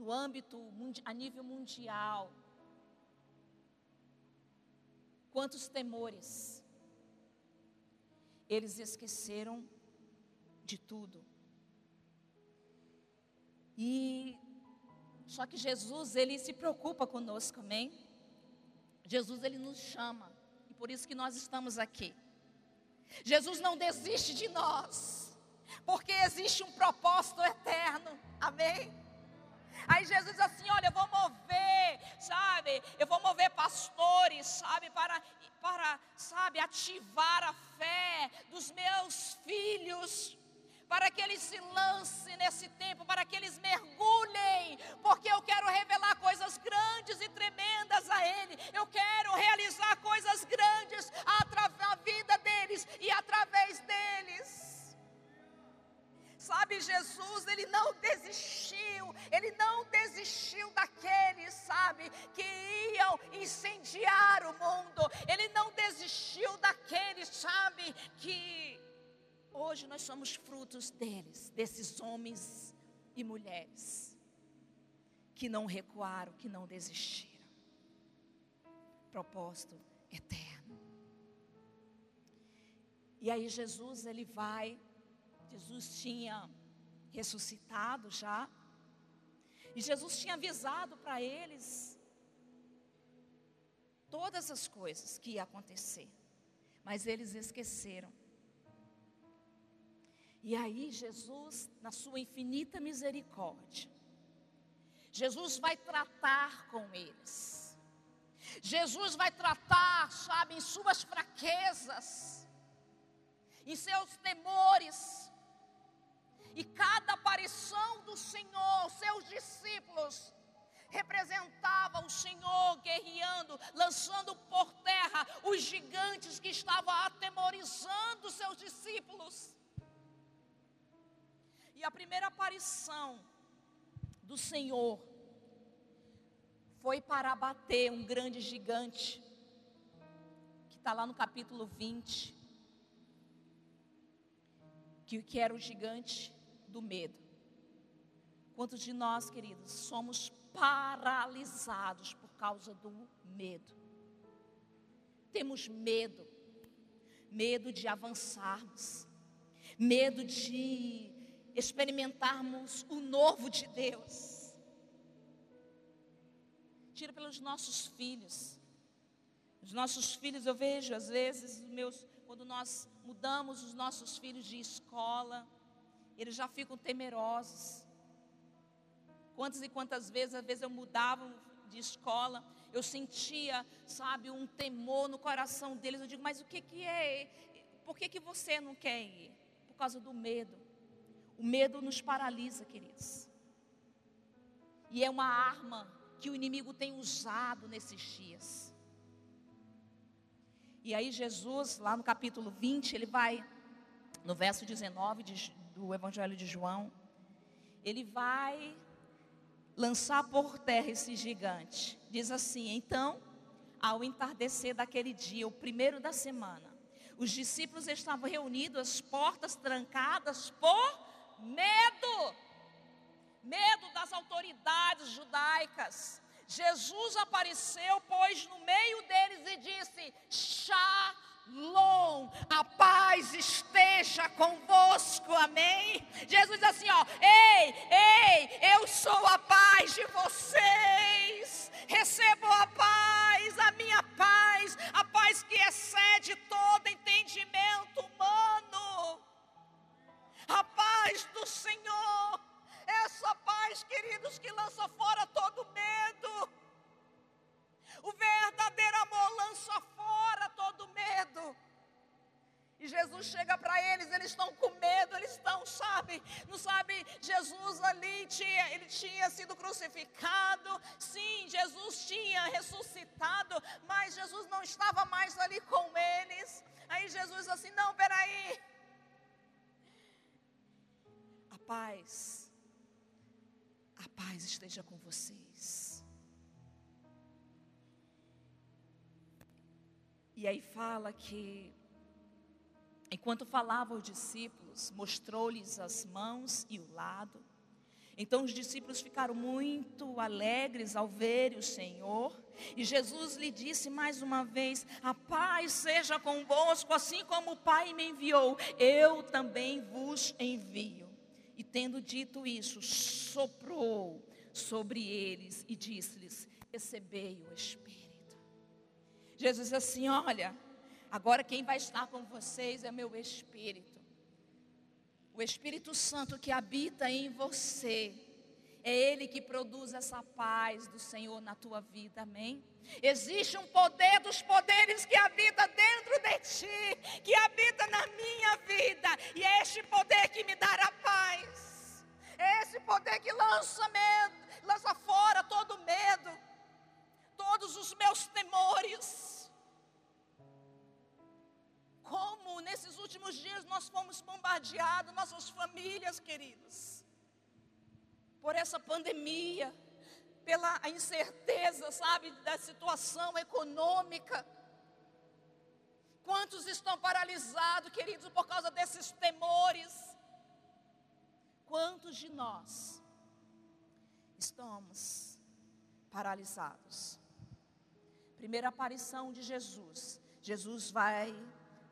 no âmbito a nível mundial. Quantos temores. eles esqueceram de tudo. E só que Jesus, ele se preocupa conosco, amém? Jesus, ele nos chama, e por isso que nós estamos aqui. Jesus não desiste de nós, porque existe um propósito eterno, amém? Aí Jesus diz assim: Olha, eu vou mover, sabe? Eu vou mover pastores, sabe? Para, para, sabe, ativar a fé dos meus filhos para que eles se lancem nesse tempo, para que eles mergulhem, porque eu quero revelar coisas grandes e tremendas a Ele. Eu quero realizar coisas grandes na vida deles e através deles. Sabe, Jesus, ele não desistiu, ele não desistiu daqueles, sabe, que iam incendiar o mundo, ele não desistiu daqueles, sabe, que Hoje nós somos frutos deles, desses homens e mulheres que não recuaram, que não desistiram. Propósito eterno. E aí Jesus ele vai, Jesus tinha ressuscitado já, e Jesus tinha avisado para eles todas as coisas que ia acontecer, mas eles esqueceram. E aí, Jesus, na sua infinita misericórdia, Jesus vai tratar com eles. Jesus vai tratar, sabe, em suas fraquezas, em seus temores. E cada aparição do Senhor, seus discípulos, representava o Senhor guerreando, lançando por terra os gigantes que estavam atemorizando seus discípulos. E a primeira aparição do Senhor foi para abater um grande gigante, que está lá no capítulo 20, que, que era o gigante do medo. Quantos de nós, queridos, somos paralisados por causa do medo? Temos medo, medo de avançarmos, medo de experimentarmos o novo de Deus. Tira pelos nossos filhos. Os nossos filhos, eu vejo às vezes, meus, quando nós mudamos os nossos filhos de escola, eles já ficam temerosos. Quantas e quantas vezes, às vezes eu mudava de escola, eu sentia, sabe, um temor no coração deles. Eu digo, mas o que, que é? Por que, que você não quer ir? Por causa do medo. O medo nos paralisa, queridos. E é uma arma que o inimigo tem usado nesses dias. E aí, Jesus, lá no capítulo 20, ele vai, no verso 19 de, do Evangelho de João, ele vai lançar por terra esse gigante. Diz assim: então, ao entardecer daquele dia, o primeiro da semana, os discípulos estavam reunidos, as portas trancadas por medo, medo das autoridades judaicas. Jesus apareceu, pois, no meio deles e disse: Shalom, a paz esteja convosco, amém? Jesus diz assim: ó, ei, ei, eu sou a paz de vocês, recebam a paz, a minha paz, a paz que excede todo entendimento humano a paz do Senhor, essa paz, queridos, que lança fora todo medo. O verdadeiro amor lança fora todo medo. E Jesus chega para eles, eles estão com medo, eles estão, sabe, não sabe, Jesus ali tinha, ele tinha sido crucificado, sim, Jesus tinha ressuscitado, mas Jesus não estava mais ali com eles. Aí Jesus assim, não, peraí, paz, a paz esteja com vocês. E aí fala que, enquanto falava os discípulos, mostrou-lhes as mãos e o lado. Então os discípulos ficaram muito alegres ao ver o Senhor. E Jesus lhe disse mais uma vez: A paz seja convosco, assim como o Pai me enviou, eu também vos envio. E tendo dito isso, soprou sobre eles e disse-lhes: Recebei o Espírito. Jesus disse assim: Olha, agora quem vai estar com vocês é meu Espírito. O Espírito Santo que habita em você. É Ele que produz essa paz do Senhor na tua vida, amém? Existe um poder dos poderes que habita dentro de ti, que habita na minha vida, e é este poder que me dará paz. É esse poder que lança medo, lança fora todo medo, todos os meus temores como nesses últimos dias nós fomos bombardeados, nossas famílias, queridos, por essa pandemia, pela incerteza, sabe, da situação econômica. Quantos estão paralisados, queridos, por causa desses temores? Quantos de nós estamos paralisados? Primeira aparição de Jesus. Jesus vai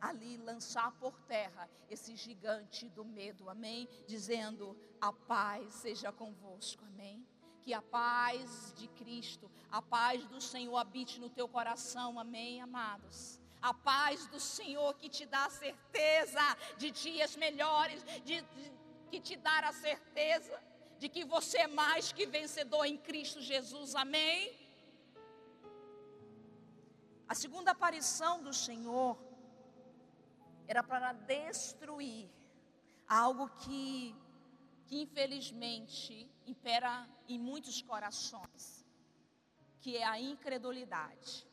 ali lançar por terra esse gigante do medo, amém? Dizendo: a paz seja convosco, amém? Que a paz de Cristo, a paz do Senhor habite no teu coração, amém, amados? A paz do Senhor que te dá a certeza de dias melhores, de, de, que te dá a certeza de que você é mais que vencedor em Cristo Jesus, amém? A segunda aparição do Senhor era para destruir algo que, que infelizmente impera em muitos corações, que é a incredulidade.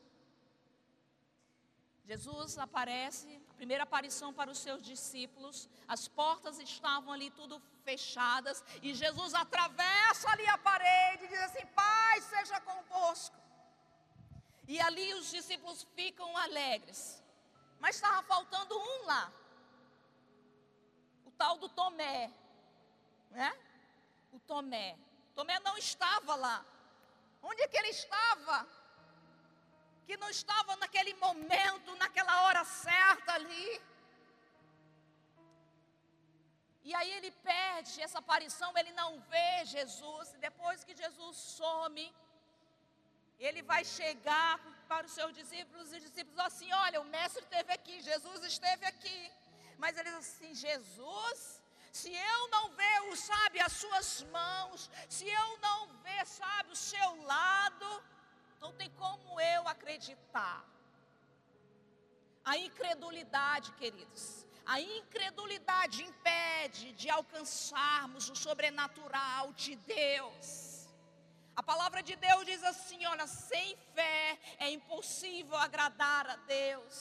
Jesus aparece, a primeira aparição para os seus discípulos, as portas estavam ali tudo fechadas, e Jesus atravessa ali a parede e diz assim: Pai, seja convosco. E ali os discípulos ficam alegres. Mas estava faltando um lá. O tal do Tomé. Né? O Tomé. Tomé não estava lá. Onde é que ele estava? Que não estava naquele momento, naquela hora certa ali. E aí ele perde essa aparição, ele não vê Jesus. E depois que Jesus some, ele vai chegar para os seus discípulos e os discípulos assim: olha, o mestre esteve aqui, Jesus esteve aqui. Mas ele diz assim: Jesus, se eu não ver, sabe, as suas mãos, se eu não ver, sabe, o seu lado, não tem como eu acreditar. A incredulidade, queridos, a incredulidade impede de alcançarmos o sobrenatural de Deus. A palavra de Deus diz assim: olha, sem fé é impossível agradar a Deus.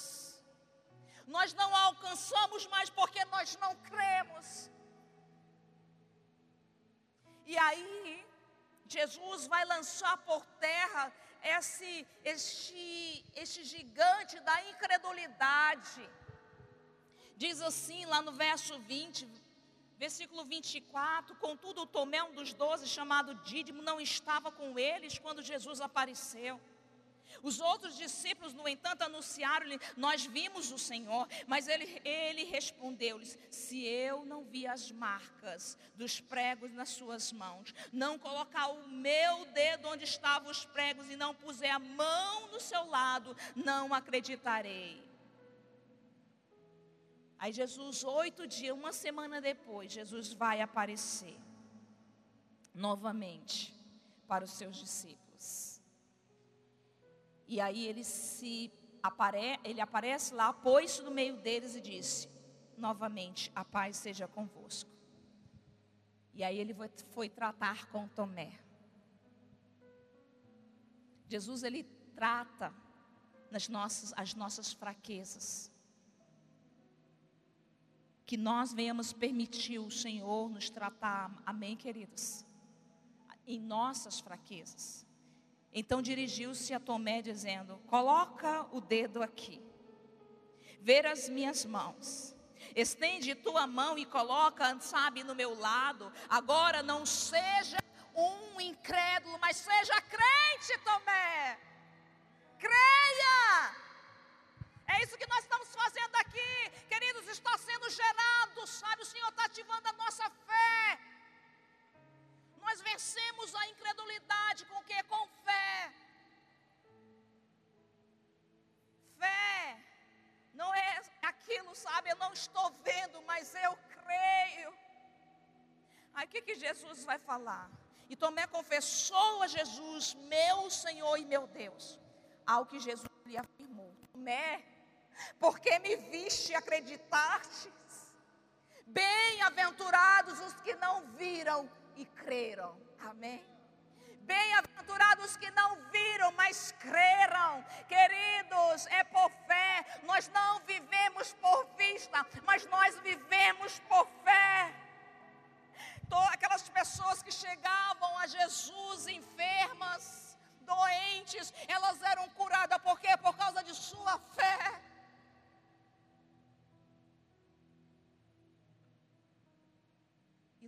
Nós não alcançamos mais porque nós não cremos. E aí, Jesus vai lançar por terra esse, este, este gigante da incredulidade. Diz assim lá no verso 20, Versículo 24: Contudo, Tomé, um dos doze, chamado Dídimo, não estava com eles quando Jesus apareceu. Os outros discípulos, no entanto, anunciaram-lhe: Nós vimos o Senhor. Mas ele, ele respondeu-lhes: Se eu não vi as marcas dos pregos nas suas mãos, não colocar o meu dedo onde estavam os pregos e não puser a mão no seu lado, não acreditarei. Aí Jesus, oito dias, uma semana depois, Jesus vai aparecer novamente para os seus discípulos. E aí ele se apare, ele aparece lá, pôs-se no meio deles e disse: novamente, a paz seja convosco. E aí ele foi, foi tratar com Tomé. Jesus ele trata nas nossas, as nossas fraquezas que nós venhamos permitir o Senhor nos tratar, amém, queridos? Em nossas fraquezas. Então dirigiu-se a Tomé, dizendo: Coloca o dedo aqui, ver as minhas mãos, Estende tua mão e coloca, sabe, no meu lado. Agora não seja um incrédulo, mas seja crente, Tomé. Creia! É isso que nós estamos fazendo aqui, queridos. Está sendo gerado, sabe? O Senhor está ativando a nossa fé. Nós vencemos a incredulidade com que? Com fé. Fé não é aquilo, sabe? Eu não estou vendo, mas eu creio. Aí o que, que Jesus vai falar? E Tomé confessou a Jesus, meu Senhor e meu Deus. Ao que Jesus lhe afirmou: Tomé, porque me viste acreditastes? Bem-aventurados os que não viram e creram. Amém. Bem-aventurados que não viram, mas creram. Queridos, é por fé. Nós não vivemos por vista, mas nós vivemos por fé. Aquelas pessoas que chegavam a Jesus enfermas, doentes, elas eram curadas, por quê? Por causa de sua fé.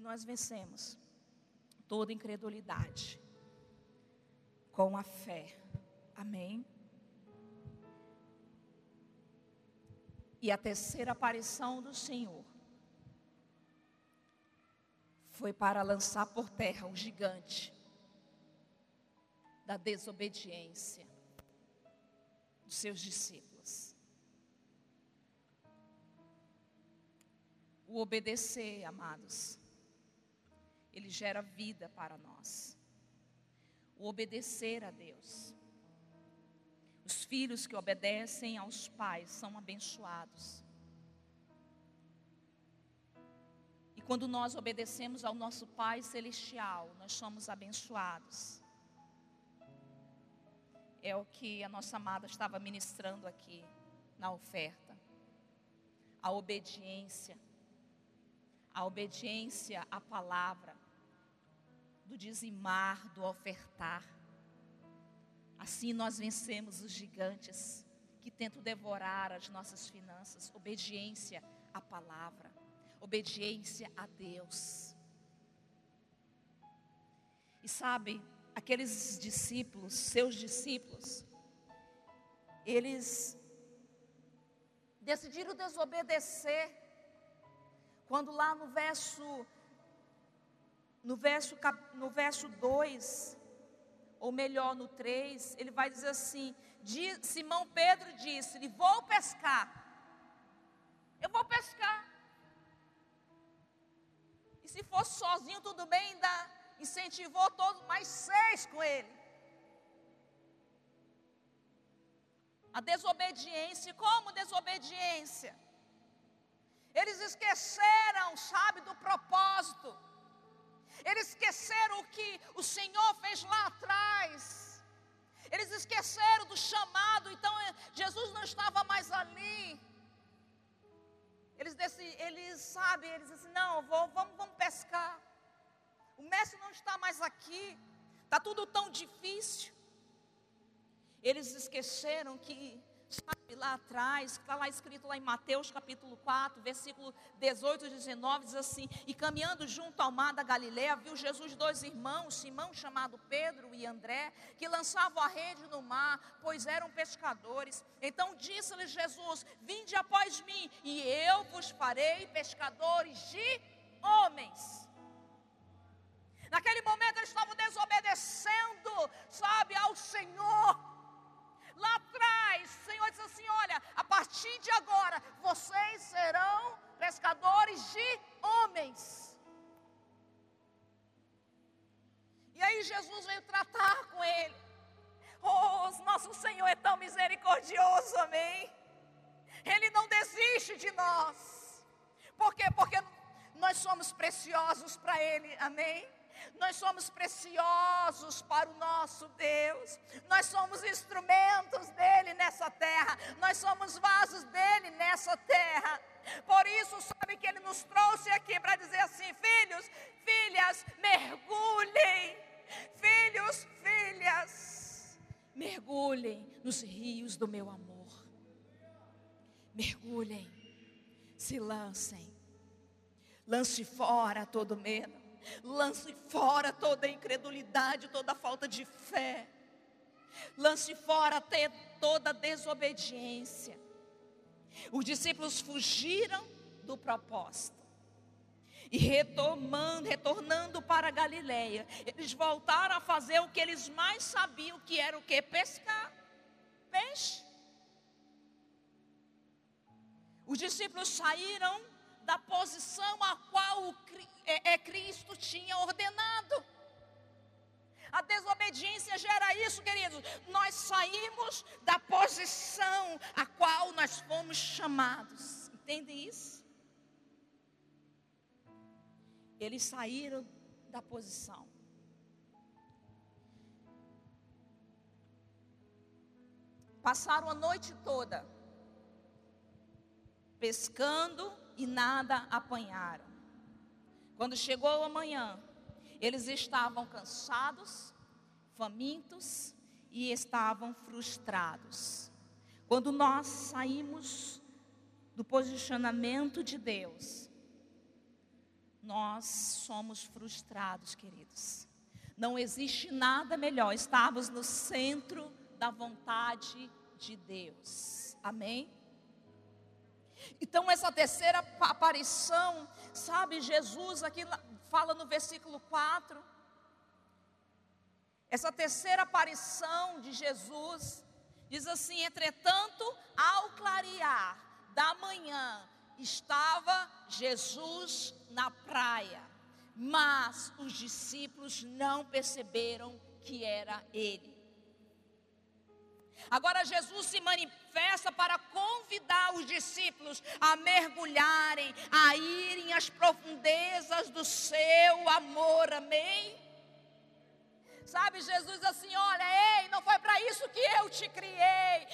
Nós vencemos toda incredulidade com a fé. Amém? E a terceira aparição do Senhor foi para lançar por terra o gigante da desobediência dos seus discípulos. O obedecer, amados, ele gera vida para nós. O obedecer a Deus. Os filhos que obedecem aos pais são abençoados. E quando nós obedecemos ao nosso Pai Celestial, nós somos abençoados. É o que a nossa amada estava ministrando aqui na oferta. A obediência. A obediência à palavra do dizimar, do ofertar. Assim nós vencemos os gigantes que tentam devorar as nossas finanças. Obediência à palavra, obediência a Deus. E sabe, aqueles discípulos, seus discípulos, eles decidiram desobedecer. Quando lá no verso no verso, no verso 2, ou melhor, no 3, ele vai dizer assim: Simão Pedro disse-lhe: Vou pescar. Eu vou pescar. E se fosse sozinho, tudo bem, ainda incentivou todos, mais seis com ele. A desobediência, como desobediência? Eles esqueceram, sabe, do propósito. Eles esqueceram o que o Senhor fez lá atrás. Eles esqueceram do chamado, então eh, Jesus não estava mais ali. Eles, eles sabem, eles dizem, não, vou, vamos, vamos pescar. O mestre não está mais aqui. Está tudo tão difícil. Eles esqueceram que Sabe, lá atrás, está lá escrito lá em Mateus capítulo 4, versículo 18 e 19, diz assim: E caminhando junto ao mar da Galiléia, viu Jesus dois irmãos, Simão, chamado Pedro, e André, que lançavam a rede no mar, pois eram pescadores. Então disse-lhes Jesus: Vinde após mim, e eu vos farei pescadores de homens. Naquele momento eles estavam desobedecendo, sabe, ao Senhor. Lá atrás, o Senhor disse assim: Olha, a partir de agora, vocês serão pescadores de homens. E aí Jesus veio tratar com ele. Oh, nosso Senhor é tão misericordioso, amém? Ele não desiste de nós. Por quê? Porque nós somos preciosos para Ele, amém? Nós somos preciosos para o nosso Deus. Nós somos instrumentos dele nessa terra. Nós somos vasos dele nessa terra. Por isso, sabe que ele nos trouxe aqui para dizer assim: filhos, filhas, mergulhem. Filhos, filhas, mergulhem nos rios do meu amor. Mergulhem. Se lancem. Lance fora todo medo. Lance fora toda incredulidade, toda falta de fé. Lance fora até toda desobediência. Os discípulos fugiram do propósito. E retomando, retornando para Galiléia, eles voltaram a fazer o que eles mais sabiam, que era o que? Pescar peixe. Os discípulos saíram da posição a qual é, é, Cristo tinha ordenado. A desobediência gera isso, queridos. Nós saímos da posição a qual nós fomos chamados. Entendem isso? Eles saíram da posição. Passaram a noite toda pescando e nada apanharam. Quando chegou a manhã, eles estavam cansados, famintos e estavam frustrados. Quando nós saímos do posicionamento de Deus, nós somos frustrados, queridos. Não existe nada melhor estarmos no centro da vontade de Deus. Amém? Então, essa terceira aparição, sabe, Jesus aqui fala no versículo 4. Essa terceira aparição de Jesus diz assim: entretanto, ao clarear da manhã, estava Jesus na praia, mas os discípulos não perceberam que era ele. Agora Jesus se manifesta para convidar os discípulos a mergulharem, a irem às profundezas do seu amor. Amém? Sabe, Jesus assim, olha, ei, não foi para isso que eu te criei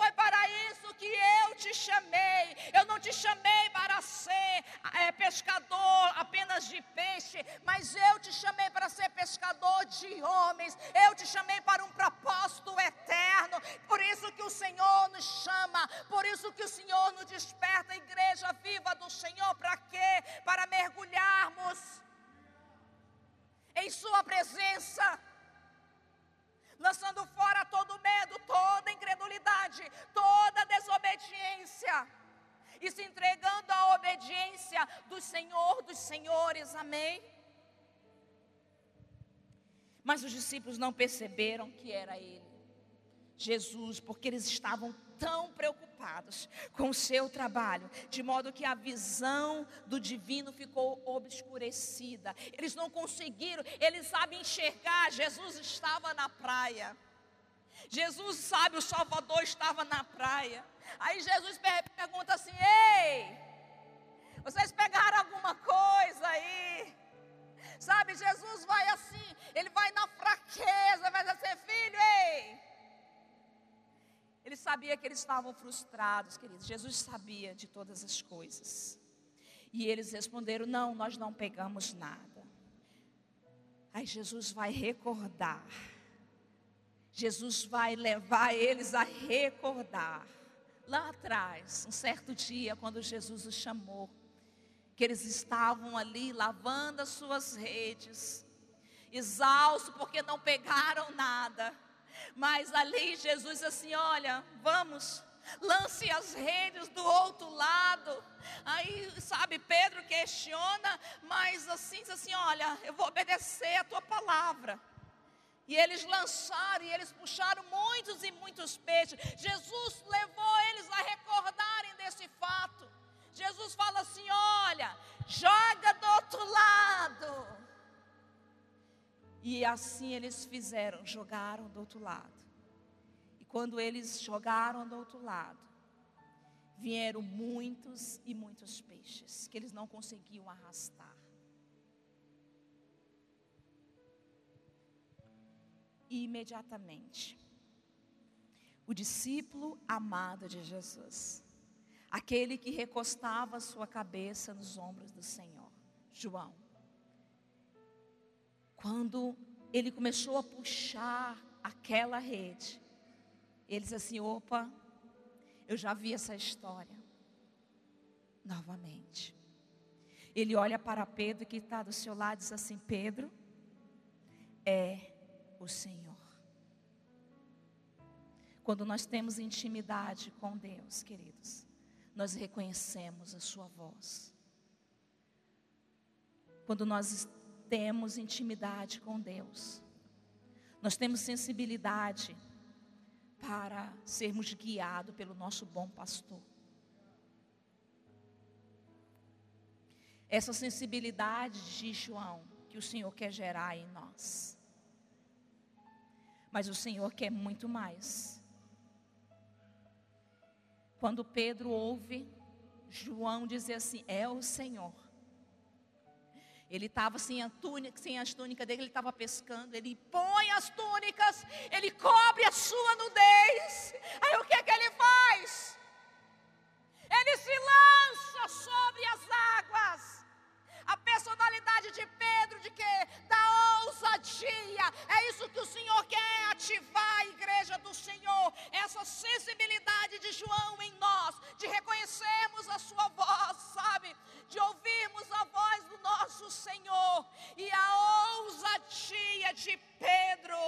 foi para isso que eu te chamei. Eu não te chamei para ser é, pescador apenas de peixe, mas eu te chamei para ser pescador de homens. Eu te chamei para um propósito eterno. Por isso que o Senhor nos chama, por isso que o Senhor nos desperta, igreja viva do Senhor, para quê? Para mergulharmos em Sua presença lançando fora todo medo, toda incredulidade, toda desobediência, e se entregando à obediência do Senhor dos Senhores, amém? Mas os discípulos não perceberam que era Ele, Jesus, porque eles estavam tão preocupados com o seu trabalho, de modo que a visão do divino ficou obscurecida. Eles não conseguiram, eles sabem enxergar. Jesus estava na praia. Jesus sabe, o Salvador estava na praia. Aí Jesus pergunta assim: Ei, vocês pegaram alguma coisa aí? Sabe, Jesus vai assim, ele vai na fraqueza, vai dizer, filho, ei, ele sabia que eles estavam frustrados, queridos. Jesus sabia de todas as coisas. E eles responderam: Não, nós não pegamos nada. Aí Jesus vai recordar. Jesus vai levar eles a recordar. Lá atrás, um certo dia, quando Jesus os chamou, que eles estavam ali lavando as suas redes, exaustos porque não pegaram nada. Mas ali Jesus assim: olha, vamos, lance as redes do outro lado. Aí, sabe, Pedro questiona, mas assim, diz assim: olha, eu vou obedecer a tua palavra. E eles lançaram e eles puxaram muitos e muitos peixes. Jesus levou eles a recordarem desse fato. Jesus fala assim: olha, joga do outro lado. E assim eles fizeram, jogaram do outro lado. E quando eles jogaram do outro lado, vieram muitos e muitos peixes que eles não conseguiam arrastar. E imediatamente, o discípulo amado de Jesus, aquele que recostava sua cabeça nos ombros do Senhor, João, quando ele começou a puxar aquela rede, ele disse assim: opa, eu já vi essa história. novamente. Ele olha para Pedro que está do seu lado e diz assim: Pedro, é o Senhor. Quando nós temos intimidade com Deus, queridos, nós reconhecemos a Sua voz. Quando nós temos intimidade com Deus, nós temos sensibilidade para sermos guiados pelo nosso bom pastor. Essa sensibilidade de João que o Senhor quer gerar em nós. Mas o Senhor quer muito mais. Quando Pedro ouve João dizer assim: É o Senhor. Ele estava sem, a túnica, sem as túnicas dele, ele estava pescando. Ele põe as túnicas, ele cobre a sua nudez. Aí o que é que ele faz? Ele se lança sobre as águas a personalidade de Pedro, de que? Da ousadia. É isso que o Senhor quer ativar a igreja do Senhor. Essa sensibilidade de João em nós, de reconhecermos a sua voz, sabe? De ouvirmos a voz do nosso Senhor. E a ousadia de Pedro.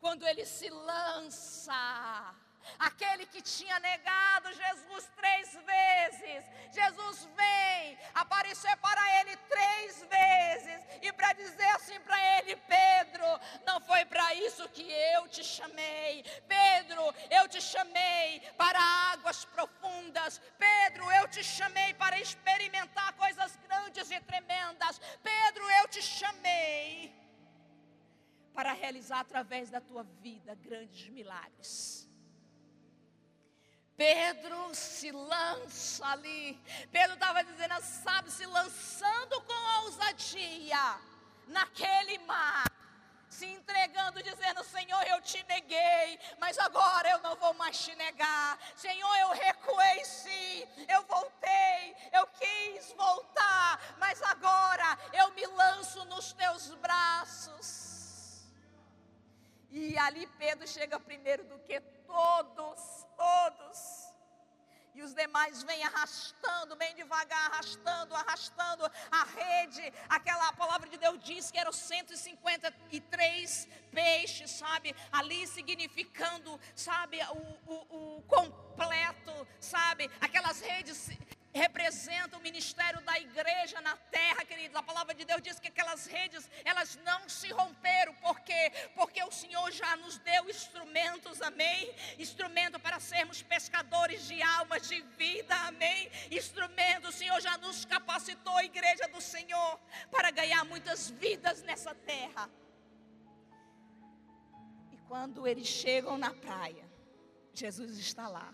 Quando ele se lança aquele que tinha negado Jesus três vezes. Jesus vem aparecer para ele três vezes e para dizer assim para ele: Pedro, não foi para isso que eu te chamei. Pedro, eu te chamei para águas profundas. Pedro, eu te chamei para experimentar coisas grandes e tremendas. Pedro, eu te chamei para realizar através da tua vida grandes milagres. Pedro se lança ali. Pedro estava dizendo, sabe, se lançando com ousadia naquele mar. Se entregando, dizendo: Senhor, eu te neguei, mas agora eu não vou mais te negar. Senhor, eu recuei sim, eu voltei, eu quis voltar, mas agora eu me lanço nos teus braços. E ali Pedro chega primeiro do que todos todos. E os demais vêm arrastando, bem devagar, arrastando, arrastando a rede. Aquela palavra de Deus diz que eram 153 peixes, sabe? Ali significando, sabe, o, o, o completo, sabe? Aquelas redes representa o ministério da igreja na terra, queridos. A palavra de Deus diz que aquelas redes, elas não se romperam, por quê? Porque o Senhor já nos deu instrumentos, amém? Instrumento para sermos pescadores de almas de vida, amém? Instrumento, o Senhor já nos capacitou, a igreja do Senhor, para ganhar muitas vidas nessa terra. E quando eles chegam na praia, Jesus está lá.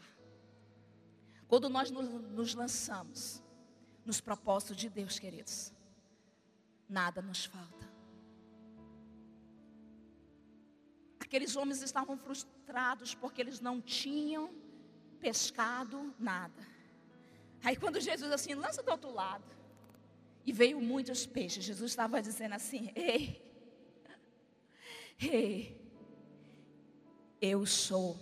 Quando nós nos lançamos nos propósitos de Deus, queridos, nada nos falta. Aqueles homens estavam frustrados porque eles não tinham pescado nada. Aí quando Jesus assim, lança do outro lado, e veio muitos peixes, Jesus estava dizendo assim: Ei, ei, eu sou,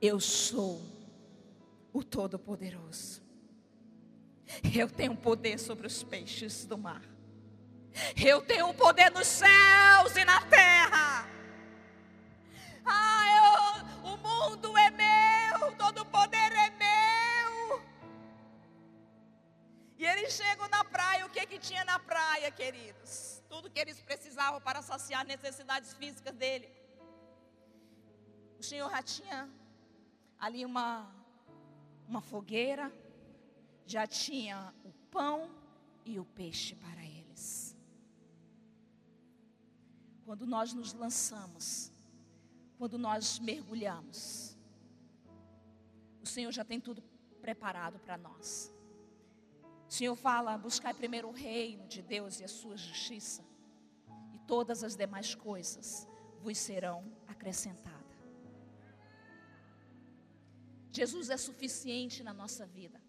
eu sou o Todo-Poderoso. Eu tenho poder sobre os peixes do mar. Eu tenho poder nos céus e na terra. Ah, eu, o mundo é meu, todo poder é meu. E eles chegam na praia, o que que tinha na praia, queridos? Tudo que eles precisavam para saciar necessidades físicas dele. O Senhor já tinha ali uma uma fogueira, já tinha o pão e o peixe para eles. Quando nós nos lançamos, quando nós mergulhamos, o Senhor já tem tudo preparado para nós. O Senhor fala: buscar primeiro o reino de Deus e a sua justiça, e todas as demais coisas vos serão acrescentadas. Jesus é suficiente na nossa vida.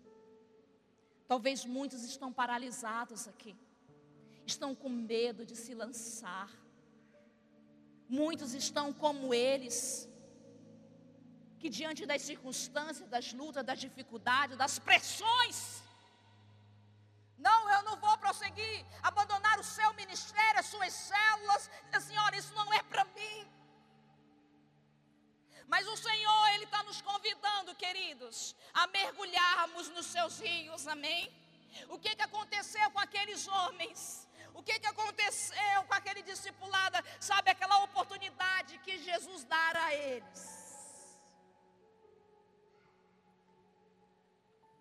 Talvez muitos estão paralisados aqui, estão com medo de se lançar. Muitos estão como eles, que diante das circunstâncias, das lutas, das dificuldades, das pressões, não, eu não vou prosseguir, abandonar o seu ministério, as suas células. Senhora, isso não é para mim. Mas o Senhor, Ele está nos convidando, queridos, a mergulharmos nos seus rios, amém? O que, que aconteceu com aqueles homens? O que, que aconteceu com aquele discipulado? Sabe aquela oportunidade que Jesus dará a eles?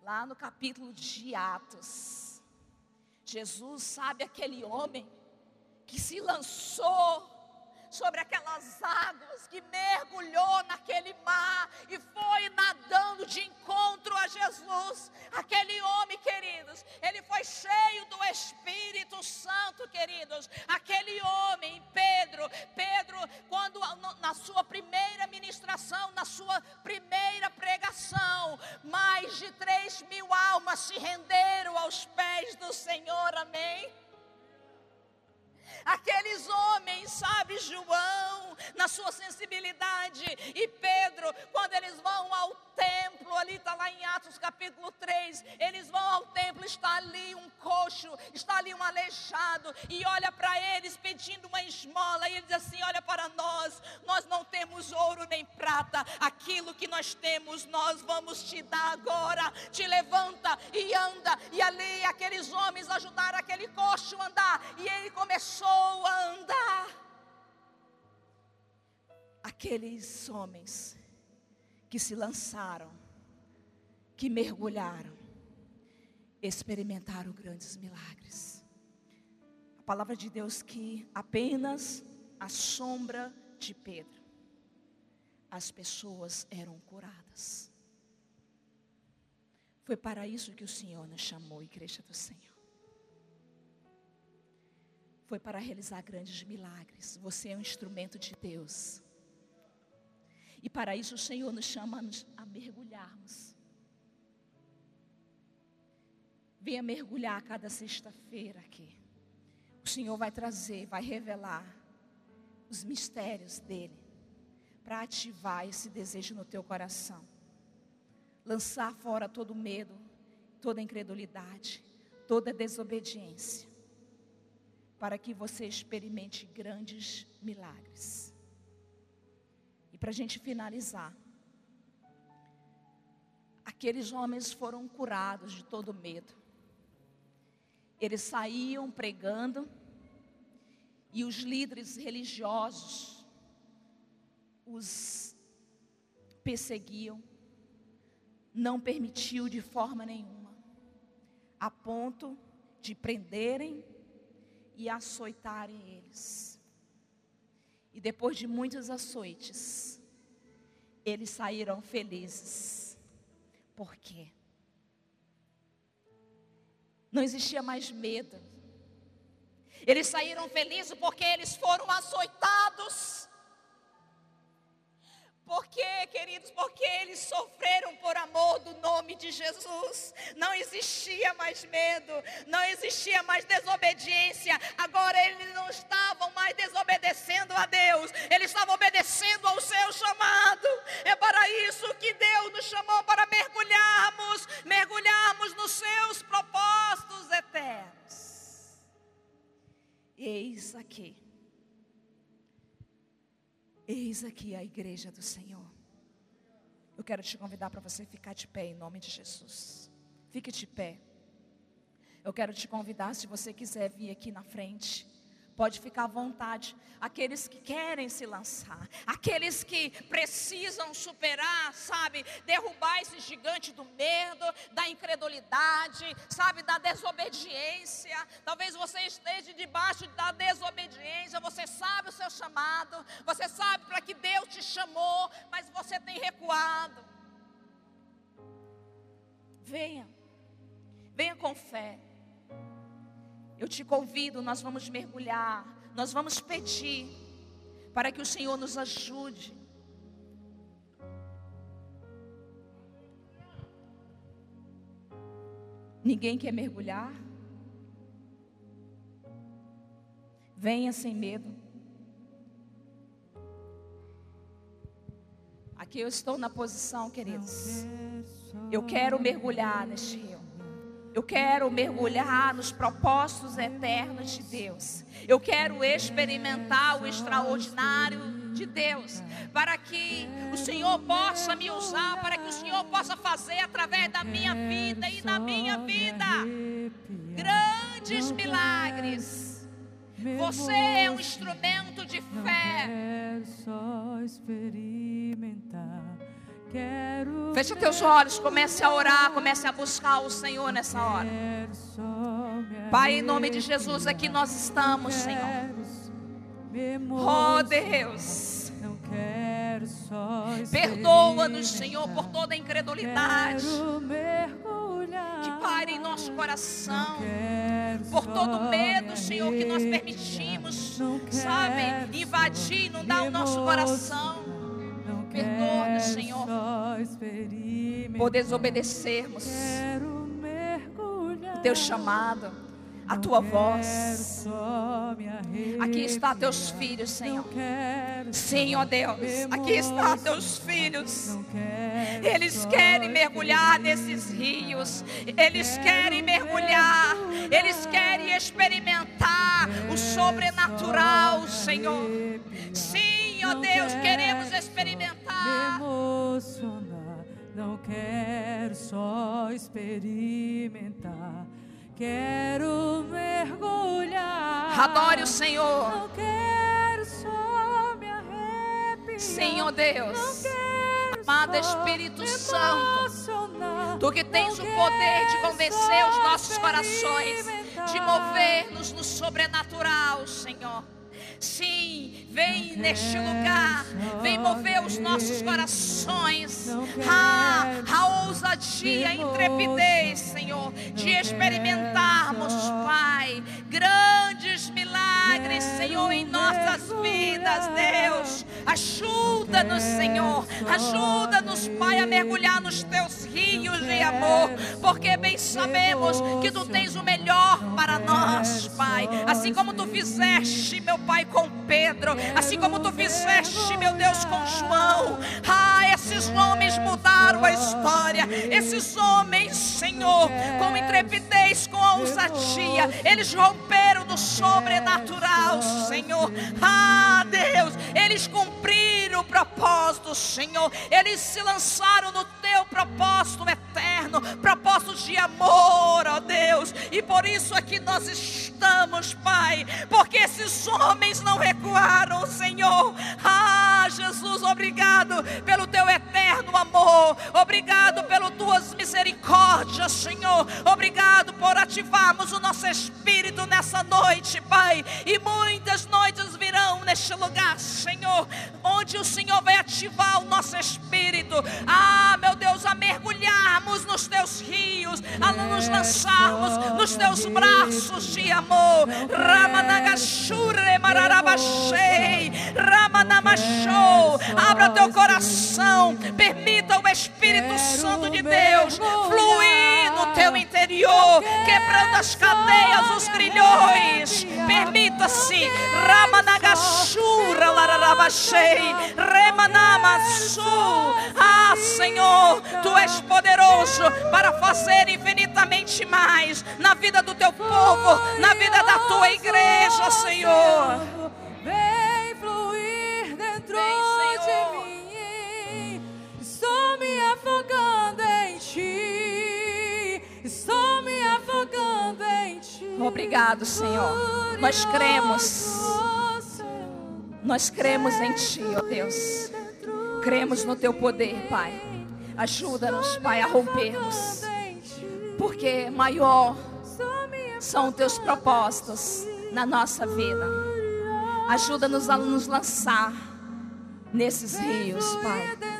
Lá no capítulo de Atos, Jesus sabe aquele homem que se lançou sobre aquelas águas, que mergulhou naquele mar e foi nadando de encontro a Jesus. Aquele homem, queridos, ele foi cheio do Espírito Santo, queridos. Aquele homem, Pedro, Pedro, quando na sua primeira ministração, na sua primeira pregação, mais de três mil almas se renderam aos pés do Senhor, amém? Aqueles homens, sabe, João, na sua sensibilidade, e Pedro, quando eles vão ao templo, ali está lá em Atos capítulo 3, eles vão ao templo, está ali um coxo, está ali um aleijado, e olha para eles pedindo uma esmola, e ele diz assim: Olha para nós, nós não temos ouro nem prata, aquilo que nós temos, nós vamos te dar agora. Te levanta e anda, e ali aqueles homens ajudaram aquele coxo a andar, e ele começou a andar. Aqueles homens que se lançaram, que mergulharam, experimentaram grandes milagres. A palavra de Deus que apenas a sombra de Pedro, as pessoas eram curadas. Foi para isso que o Senhor nos chamou, igreja do Senhor. Foi para realizar grandes milagres. Você é um instrumento de Deus. E para isso o Senhor nos chama a mergulharmos. Venha mergulhar cada sexta-feira aqui. O Senhor vai trazer, vai revelar os mistérios dele para ativar esse desejo no teu coração. Lançar fora todo medo, toda incredulidade, toda desobediência, para que você experimente grandes milagres para a gente finalizar. Aqueles homens foram curados de todo medo. Eles saíam pregando e os líderes religiosos os perseguiam, não permitiu de forma nenhuma, a ponto de prenderem e açoitarem eles. E depois de muitos açoites, eles saíram felizes. Por quê? Não existia mais medo. Eles saíram felizes porque eles foram açoitados por quê, queridos? Porque eles sofreram por amor do nome de Jesus. Não existia mais medo, não existia mais desobediência. Agora eles não estavam mais desobedecendo a Deus, eles estavam obedecendo ao seu chamado. É para isso que Deus nos chamou para mergulharmos, mergulharmos nos seus propósitos eternos. Eis aqui Eis aqui a igreja do Senhor. Eu quero te convidar para você ficar de pé em nome de Jesus. Fique de pé. Eu quero te convidar, se você quiser vir aqui na frente. Pode ficar à vontade. Aqueles que querem se lançar, aqueles que precisam superar, sabe, derrubar esse gigante do medo, da incredulidade, sabe, da desobediência. Talvez você esteja debaixo da desobediência. Você sabe o seu chamado, você sabe para que Deus te chamou, mas você tem recuado. Venha, venha com fé. Eu te convido, nós vamos mergulhar, nós vamos pedir para que o Senhor nos ajude. Ninguém quer mergulhar? Venha sem medo. Aqui eu estou na posição, queridos. Eu quero mergulhar neste rio. Eu quero mergulhar nos propósitos eternos de Deus. Eu quero experimentar o extraordinário de Deus, para que o Senhor possa me usar, para que o Senhor possa fazer através da minha vida e na minha vida grandes milagres. Você é um instrumento de fé. Só experimentar. Quero Feche teus olhos, comece a orar, comece a buscar o Senhor nessa hora. Pai, em nome de Jesus, aqui nós estamos, Senhor. Oh Deus, perdoa-nos, Senhor, por toda a incredulidade. Que paira em nosso coração. Por todo medo, me Senhor, que nós permitimos, sabe, invadir, inundar o nosso coração, Perdoa-nos, quero Senhor. por desobedecermos mergulhar. teu chamado, a tua voz. Aqui está teus filhos, Senhor. Sim, ó Deus, aqui está teus filhos. Eles querem mergulhar nesses rios, eles querem mergulhar, eles querem experimentar o sobrenatural, Senhor. Sim, ó Deus, queremos me experimentar. emocionar. Não quero só experimentar. Quero mergulhar. Adore o Senhor. Não quero só me arrepiar. Ó Deus. Amado Espírito Santo. Tu que tens o poder de convencer os nossos corações, de mover-nos no sobrenatural, Senhor. Sim, vem neste lugar, vem mover os nossos corações. A, a ousadia, a intrepidez, Senhor, de experimentarmos, Pai, grandes milagres, Senhor, em nossas vidas, Deus. Ajuda-nos, Senhor, ajuda-nos, Pai, a mergulhar nos teus rios de amor, porque bem sabemos que tu tens o melhor para nós, Pai. Assim como tu fizeste, meu Pai, com Pedro, assim como tu fizeste, meu Deus, com João. Ah, esses homens mudaram a história. Esses homens, Senhor, com intrepidez, com ousadia, eles romperam no sobrenatural, Senhor. Ah, Deus, eles cumpriram o propósito, Senhor. Eles se lançaram no teu propósito eterno, propósito de amor, ó Deus. E por isso aqui nós estamos, Pai, porque esses homens não recuaram, Senhor. Ah, Jesus, obrigado pelo teu eterno amor. Obrigado pelas tuas misericórdias, Senhor. Obrigado por ativarmos o nosso espírito nessa noite, Pai. E muitas noites virão neste lugar, Senhor, onde o Senhor vai ativar o nosso espírito. Ah, meu Deus, a mergulharmos nos teus rios, a nos lançarmos nos teus braços de amor. Ramanagashure mararabashei, Ramanamashou. Abra teu coração, permita o Espírito Santo de Deus fluir no teu interior, quebrando as cadeias, os grilhões. Permita-se, Ramanagashura lararabashei, Remanamassu. Ah, Senhor, tu és poderoso para fazer infinitamente mais na vida do teu povo, na vida da tua igreja, Senhor. Vem fluir dentro afogando em ti. Estou me afogando em ti. Obrigado, Senhor. Nós cremos. Nós cremos em Ti, ó Deus. Cremos no Teu poder, Pai. Ajuda-nos, Pai, a rompermos. Porque maior são Teus propósitos na nossa vida. Ajuda-nos a nos lançar nesses rios, Pai.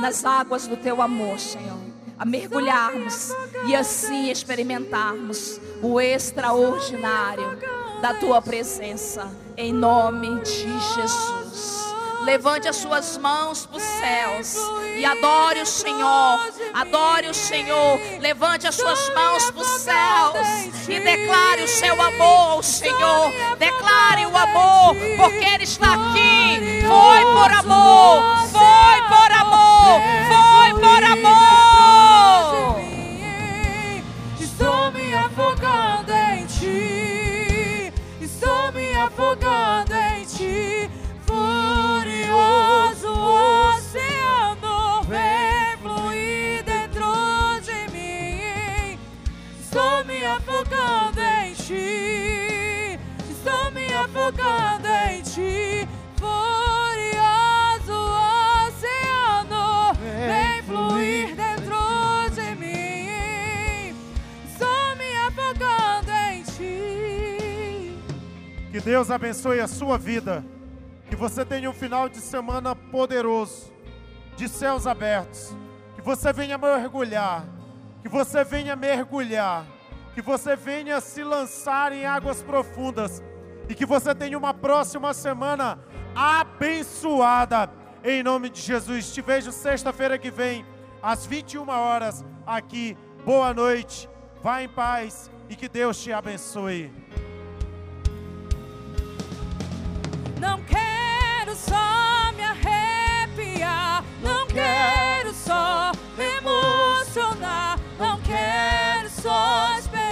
Nas águas do Teu amor, Senhor. A mergulharmos e assim experimentarmos o extraordinário da Tua presença. Em nome de Jesus. Levante as suas mãos para os céus e adore o Senhor. Adore o Senhor. Levante as suas mãos para os céus e declare o seu amor ao Senhor. Declare o amor, porque Ele está aqui. Foi por amor. Foi por amor. Amor. Foi por amor. Estou me afogando em ti. Estou me afogando em ti. Furioso oceano, vem fluir dentro de mim. Estou me afogando em ti. Estou me afogando em ti. Deus abençoe a sua vida. Que você tenha um final de semana poderoso, de céus abertos. Que você venha mergulhar. Que você venha mergulhar. Que você venha se lançar em águas profundas. E que você tenha uma próxima semana abençoada. Em nome de Jesus. Te vejo sexta-feira que vem, às 21 horas, aqui. Boa noite. Vá em paz e que Deus te abençoe. Não quero só me arrepiar, não, quero só me emocionar, não quero só esperar.